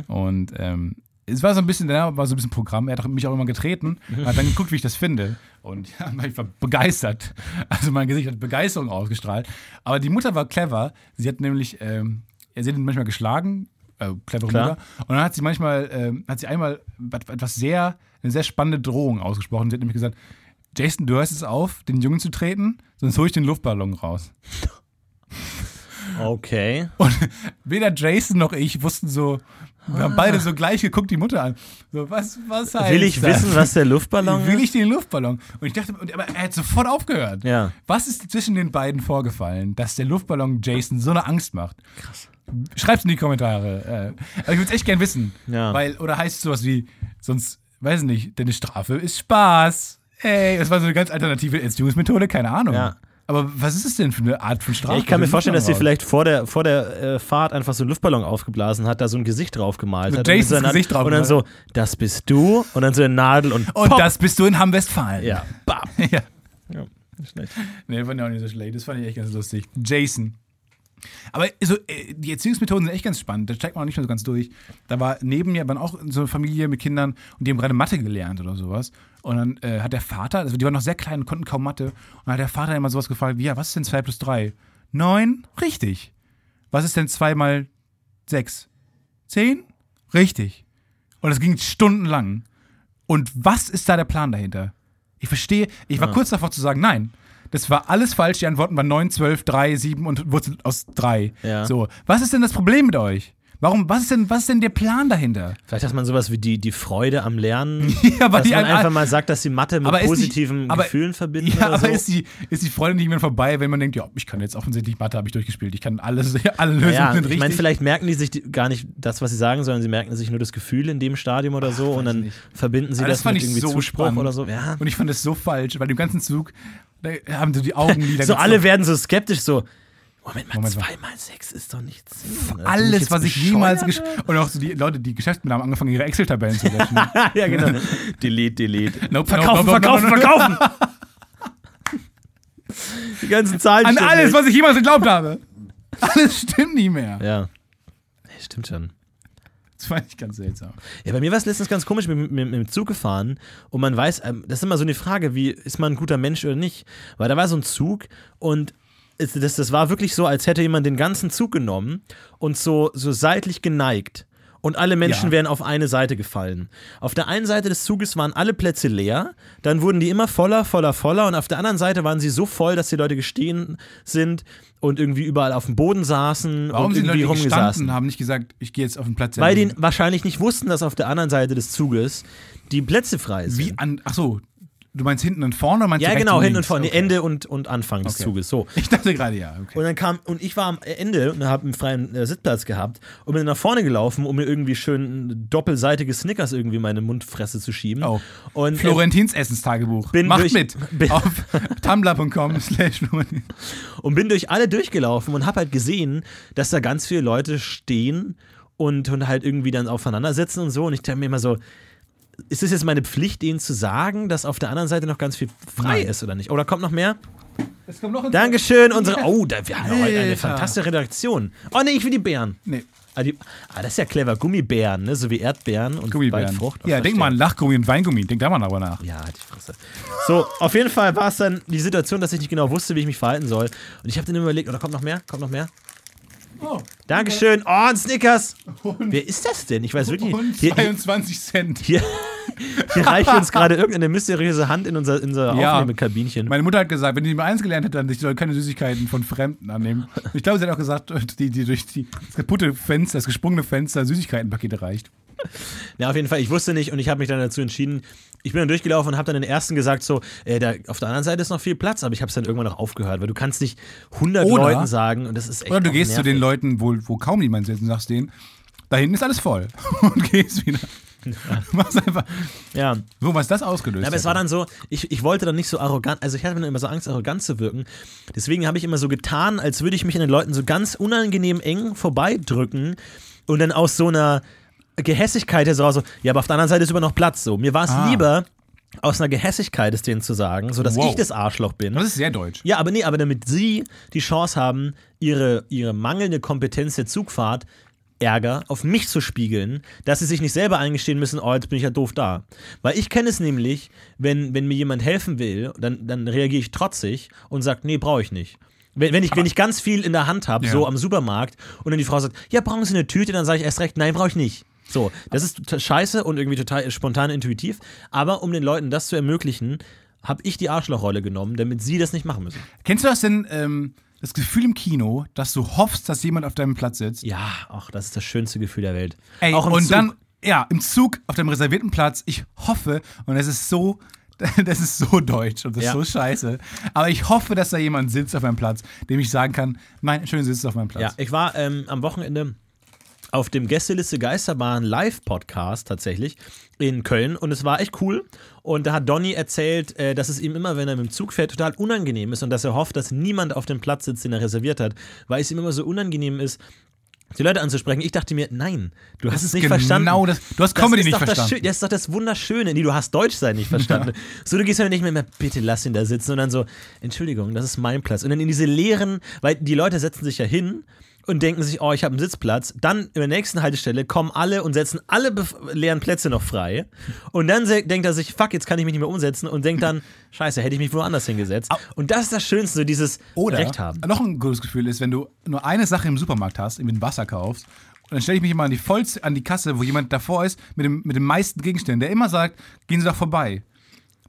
Und ähm, es war so ein bisschen, da war so ein bisschen Programm. Er hat mich auch immer getreten, hat dann geguckt, wie ich das finde. Und ja, ich war begeistert. Also mein Gesicht hat Begeisterung ausgestrahlt. Aber die Mutter war clever. Sie hat nämlich, ähm, sie hat ihn manchmal geschlagen, äh, clevere Klar. Mutter. Und dann hat sie manchmal, ähm, hat sie einmal etwas sehr, eine sehr spannende Drohung ausgesprochen. Sie hat nämlich gesagt, Jason, du hörst es auf, den Jungen zu treten, sonst hole ich den Luftballon raus. Okay. Und weder Jason noch ich wussten so, wir haben beide so gleich geguckt die Mutter an. So, was, was heißt Will ich das? wissen, was der Luftballon Will ist? ich den Luftballon? Und ich dachte, aber er hat sofort aufgehört. Ja. Was ist zwischen den beiden vorgefallen, dass der Luftballon Jason so eine Angst macht? Krass. Schreib's in die Kommentare. Äh, aber ich würde es echt gern wissen. Ja. Weil, oder heißt es sowas wie, sonst, weiß ich nicht, deine Strafe ist Spaß. Ey, das war so eine ganz alternative Erziehungsmethode, keine Ahnung. Ja. Aber was ist es denn für eine Art von Strafe? Ja, ich kann mir vorstellen, dass sie vielleicht vor der, vor der äh, Fahrt einfach so einen Luftballon aufgeblasen hat, da so ein Gesicht drauf gemalt hat. Jasons und, dann- Gesicht drauf und dann so, das bist du. Und dann so eine Nadel und. Und pop. das bist du in Hamm-Westfalen. Ja, bam. ja. Ja, schlecht. Nee, fand ich auch nicht so schlecht. Das fand ich echt ganz lustig. Jason. Aber so, äh, die Erziehungsmethoden sind echt ganz spannend. Da steigt man auch nicht mehr so ganz durch. Da war neben mir waren auch so eine Familie mit Kindern und die haben gerade Mathe gelernt oder sowas. Und dann äh, hat der Vater, also die waren noch sehr klein und konnten kaum Mathe. Und dann hat der Vater immer sowas gefragt wie, ja, was ist denn 2 plus 3? 9? Richtig. Was ist denn 2 mal 6? 10? Richtig. Und das ging stundenlang. Und was ist da der Plan dahinter? Ich verstehe, ich war Ah. kurz davor zu sagen, nein. Das war alles falsch. Die Antworten waren 9, 12, 3, 7 und Wurzel aus 3. Ja. So. Was ist denn das Problem mit euch? Warum, was ist denn, was ist denn der Plan dahinter? Vielleicht hat man sowas wie die, die Freude am Lernen, Ja, aber dass man an- einfach mal sagt, dass die Mathe mit ist die- positiven aber- Gefühlen verbinden Ja, oder aber so. ist die, ist die Freude nicht mehr vorbei, wenn man denkt, ja, ich kann jetzt offensichtlich Mathe, habe ich durchgespielt. Ich kann alles, alle Lösungen ja, sind ich richtig. meine, vielleicht merken die sich die, gar nicht das, was sie sagen, sondern sie merken sich nur das Gefühl in dem Stadium oder so und dann nicht. verbinden sie Aber das, das fand mit ich irgendwie so Zuspruch spannend. oder so. Ja. Und ich fand das so falsch, weil im ganzen Zug da haben so die Augenlider So alle werden so skeptisch, so, Moment mal, Moment mal. 2 mal 6 ist doch nicht 10. Bin Alles, was ich jemals gesch oder? Und auch so die Leute, die Geschäfte haben angefangen, ihre Excel-Tabellen zu löschen. ja, genau. delete, delete. Nope, verkaufen, nope, nope, verkaufen, verkaufen. Die ganzen Zahlen An alles, nicht. was ich jemals geglaubt habe. Alles stimmt nicht mehr. Ja. Nee, Stimmt schon. Das fand ich ganz seltsam. Ja, bei mir war es letztens ganz komisch mit, mit, mit dem Zug gefahren und man weiß, ähm, das ist immer so eine Frage, wie ist man ein guter Mensch oder nicht? Weil da war so ein Zug und das, das war wirklich so, als hätte jemand den ganzen Zug genommen und so, so seitlich geneigt. Und alle Menschen Ja. wären auf eine Seite gefallen. Auf der einen Seite des Zuges waren alle Plätze leer, dann wurden die immer voller, voller, voller und auf der anderen Seite waren sie so voll, dass die Leute gestehen sind und irgendwie überall auf dem Boden saßen Warum und sind irgendwie Leute rumgesaßen. gestanden, haben nicht gesagt, ich gehe jetzt auf den Platz. Weil die wahrscheinlich nicht wussten, dass auf der anderen Seite des Zuges die Plätze frei sind. Wie an, ach so, du meinst hinten und vorne oder meinst ja, genau, und hin und vorne, Okay. Ende und, und Anfang des Okay. Zuges. So. Ich dachte gerade ja, okay. Und dann kam, und ich war am Ende und habe einen freien äh, Sitzplatz gehabt und bin nach vorne gelaufen, um mir irgendwie schön ein doppelseitiges Snickers irgendwie in meine Mundfresse zu schieben. Oh. Und, äh, Florentins Essenstagebuch. bin Macht durch- mit. bin- auf tumblr.com slash und bin durch alle durchgelaufen und habe halt gesehen, dass da ganz viele Leute stehen und, und halt irgendwie dann aufeinander sitzen und so. Und ich dachte mir immer so, ist es jetzt meine Pflicht, denen zu sagen, dass auf der anderen Seite noch ganz viel frei Nein. ist oder nicht? Oder kommt noch mehr? Es kommt noch ein Dankeschön, unsere. Oh, da, wir haben heute eine Alter. fantastische Redaktion. Oh nee, ich will die Beeren. Nee, Ah, die, ah, das ist ja clever. Gummibären, ne? So wie Erdbeeren und Gummibären. Waldfrucht. Ja, denk mal an Lachgummi und Weingummi. Denk da mal drüber nach. Ja, die Fresse. So, auf jeden Fall war es dann die Situation, dass ich nicht genau wusste, wie ich mich verhalten soll. Und ich habe dann überlegt, oder kommt noch mehr? Kommt noch mehr? Oh, Dankeschön. Oh, ein Snickers. Wer ist das denn? Ich weiß wirklich. und Hier, hier, 22 Cent. hier, hier reicht uns gerade irgendeine mysteriöse Hand in unser, in unser Ja. Aufnahmekabinchen. Meine Mutter hat gesagt, wenn die mal eins gelernt hätte, dann ich soll keine Süßigkeiten von Fremden annehmen. Ich glaube, sie hat auch gesagt, die, die durch die, das kaputte Fenster, das gesprungene Fenster Süßigkeitenpakete reicht. Ja, auf jeden Fall. Ich wusste nicht und ich habe mich dann dazu entschieden. Ich bin dann durchgelaufen und habe dann den ersten gesagt, so, äh, da, auf der anderen Seite ist noch viel Platz, aber ich habe es dann irgendwann noch aufgehört, weil du kannst nicht 100 Oder- Leuten sagen und das ist echt Oder du auch gehst zu den nervig. Leuten, wo, wo kaum jemand sitzt und sagst denen, da hinten ist alles voll. Und gehst wieder. Machst einfach. Ja, So, was das ausgelöst Ja, aber es hätte. war dann so, ich, ich wollte dann nicht so arrogant, also ich hatte dann immer so Angst, arrogant zu wirken. Deswegen habe ich immer so getan, als würde ich mich an den Leuten so ganz unangenehm eng vorbeidrücken und dann aus so einer Gehässigkeit heraus so, ja, aber auf der anderen Seite ist immer noch Platz. So, mir war es Ah. lieber, aus einer Gehässigkeit es denen zu sagen, sodass Wow. ich das Arschloch bin. Das ist sehr deutsch. Ja, aber nee, aber damit sie die Chance haben, ihre, ihre mangelnde Kompetenz der Zugfahrt Ärger auf mich zu spiegeln, dass sie sich nicht selber eingestehen müssen, oh, jetzt bin ich ja doof da. Weil ich kenne es nämlich, wenn, wenn mir jemand helfen will, dann, dann reagiere ich trotzig und sage, nee, brauche ich nicht. Wenn, wenn, ich, wenn ich ganz viel in der Hand habe, Ja. so am Supermarkt, und dann die Frau sagt, ja, brauchen Sie eine Tüte, dann sage ich erst recht, nein, brauche ich nicht. So, das ist scheiße und irgendwie total spontan intuitiv. Aber um den Leuten das zu ermöglichen, habe ich die Arschlochrolle genommen, damit sie das nicht machen müssen. Kennst du das denn, ähm, das Gefühl im Kino, dass du hoffst, dass jemand auf deinem Platz sitzt? Ja, ach, das ist das schönste Gefühl der Welt. Ey, auch im und Zug. dann, ja, im Zug auf dem reservierten Platz, ich hoffe, und das ist so, das ist so deutsch und das Ja. ist so scheiße, aber ich hoffe, dass da jemand sitzt auf meinem Platz, dem ich sagen kann, mein schön sitzt auf meinem Platz. Ja, ich war ähm, am Wochenende auf dem Gästeliste Geisterbahn Live-Podcast tatsächlich in Köln und es war echt cool. Und da hat Donny erzählt, äh, dass es ihm immer, wenn er mit dem Zug fährt, total unangenehm ist und dass er hofft, dass niemand auf dem Platz sitzt, den er reserviert hat, weil es ihm immer so unangenehm ist, die Leute anzusprechen. Ich dachte mir, nein, du hast Das es nicht genau verstanden. das- du hast Comedy nicht das verstanden. Schö- Das ist doch das Wunderschöne. Nee, du hast Deutsch sein nicht verstanden. So, du gehst ja nicht mehr, mehr, bitte lass ihn da sitzen und dann so, Entschuldigung, das ist mein Platz. Und dann in diese leeren, weil die Leute setzen sich ja hin und denken sich, oh, ich habe einen Sitzplatz. Dann in der nächsten Haltestelle kommen alle und setzen alle leeren Plätze noch frei. Und dann denkt er sich, fuck, jetzt kann ich mich nicht mehr umsetzen und denkt dann, scheiße, hätte ich mich woanders hingesetzt. Und das ist das Schönste, so dieses Oder Recht haben. noch ein gutes Gefühl ist, wenn du nur eine Sache im Supermarkt hast, irgendwie ein Wasser kaufst, und dann stelle ich mich immer an die vollste, an die Kasse, wo jemand davor ist mit dem, mit den meisten Gegenständen, der immer sagt, gehen Sie doch vorbei.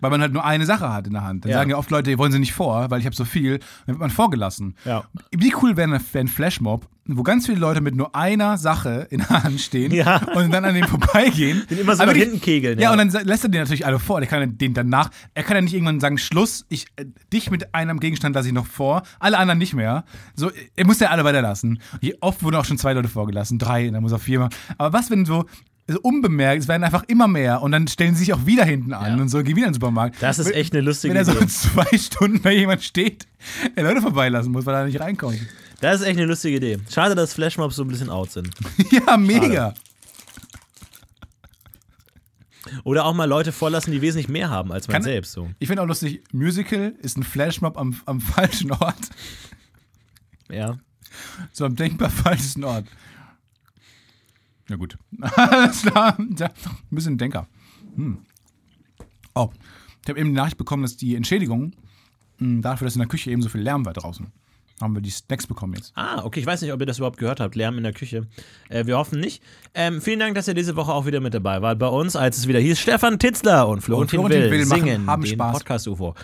Weil man halt nur eine Sache hat in der Hand. Dann Ja. sagen ja oft Leute, wollen sie nicht vor, weil ich habe so viel. Dann wird man vorgelassen. Ja. Wie cool wäre wär ein Flashmob, wo ganz viele Leute mit nur einer Sache in der Hand stehen Ja. und dann an dem vorbeigehen. Den immer so nach hinten kegeln, Ja, ja. und dann lässt er den natürlich alle vor. Der kann den danach, er kann ja nicht irgendwann sagen, Schluss, ich, äh, dich mit einem Gegenstand lasse ich noch vor, alle anderen nicht mehr. So, er muss ja alle weiterlassen. Oft wurden auch schon zwei Leute vorgelassen, drei, dann muss er viermal. Aber was, wenn so, so unbemerkt, es werden einfach immer mehr und dann stellen sie sich auch wieder hinten an Ja. und so gehen wieder in den Supermarkt. Das ist echt eine lustige Wenn er so Idee. zwei Stunden da jemand steht, der Leute vorbeilassen muss, weil er nicht reinkommt. Das ist echt eine lustige Idee. Schade, dass Flashmobs so ein bisschen out sind. ja, mega. Oder auch mal Leute vorlassen, die wesentlich mehr haben als man Kann- selbst. So. Ich finde auch lustig, Musical ist ein Flashmob am, am falschen Ort. Ja. So am denkbar falschesten Ort. Ja gut. Alles klar. Ja, ein bisschen Denker. Hm. Oh, ich habe eben die Nachricht bekommen, dass die Entschädigung mh, dafür, dass in der Küche eben so viel Lärm war draußen, haben wir die Snacks bekommen jetzt. Ah, okay, ich weiß nicht, ob ihr das überhaupt gehört habt. Lärm in der Küche. Äh, wir hoffen nicht. Ähm, vielen Dank, dass ihr diese Woche auch wieder mit dabei wart bei uns, als es wieder hieß Stefan Titzler und Florentin, Florentin Will, Will machen- singen haben den Spaß. Podcast UFO.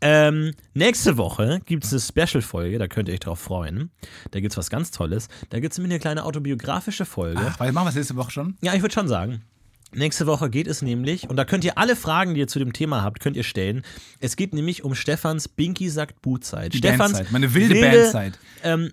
Ähm, nächste Woche gibt es eine Special-Folge, da könnt ihr euch drauf freuen. Da gibt es was ganz Tolles. Da gibt es nämlich eine kleine autobiografische Folge. Ach, weil machen wir es nächste Woche schon? Ja, ich würde schon sagen. Nächste Woche geht es nämlich, und da könnt ihr alle Fragen, die ihr zu dem Thema habt, könnt ihr stellen. Es geht nämlich um Stefans Binky sagt Butzeit. Die Stefans Bandzeit, meine wilde Bandzeit. Ähm,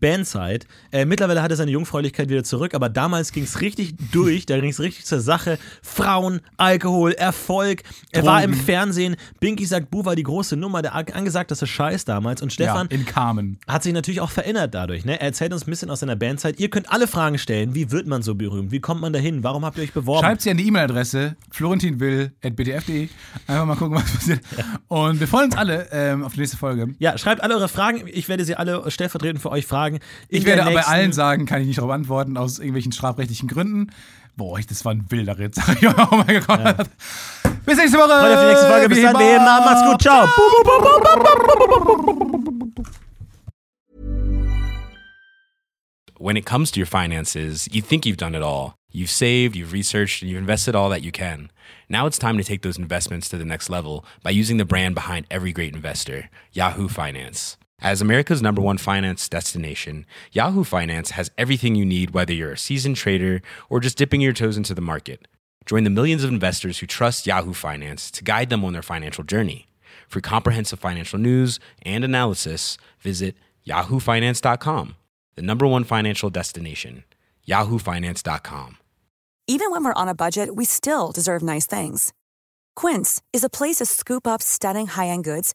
Bandzeit. Äh, mittlerweile hat er seine Jungfräulichkeit wieder zurück, aber damals ging es richtig durch, da ging es richtig zur Sache. Frauen, Alkohol, Erfolg. Er war im. Fernsehen. Binky sagt Bu war die große Nummer, der angesagteste Scheiß damals. Und Stefan ja, in Carmen. hat sich natürlich auch verändert dadurch. Ne? Er erzählt uns ein bisschen aus seiner Bandzeit. Ihr könnt alle Fragen stellen. Wie wird man so berühmt? Wie kommt man dahin? Warum habt ihr euch beworben? Schreibt sie an die E-Mail-Adresse florentinwill.btf.de. Einfach mal gucken, was passiert. Und wir freuen uns alle ähm, auf die nächste Folge. ja, schreibt alle eure Fragen. Ich werde sie alle stellvertretend für euch fragen. In Ich werde aber bei allen sagen, kann ich nicht darauf antworten, aus irgendwelchen strafrechtlichen Gründen. Boah, ich- das war ein wilder ich. Oh mein Gott. Bis nächste Woche. Auf die nächste Folge. Bis dann. Wir heben ab. ab. Macht's gut. Ciao. when it comes to your finances, you think you've done it all. You've saved, you've researched, and you've invested all that you can. Now it's time to take those investments to the next level by using the brand behind every great investor, Yahoo Finance. As America's number one finance destination, Yahoo Finance has everything you need, whether you're a seasoned trader or just dipping your toes into the market. Join the millions of investors who trust Yahoo Finance to guide them on their financial journey. For comprehensive financial news and analysis, visit yahoofinance.com, the number one financial destination, yahoofinance.com. Even when we're on a budget, we still deserve nice things. Quince is a place to scoop up stunning high-end goods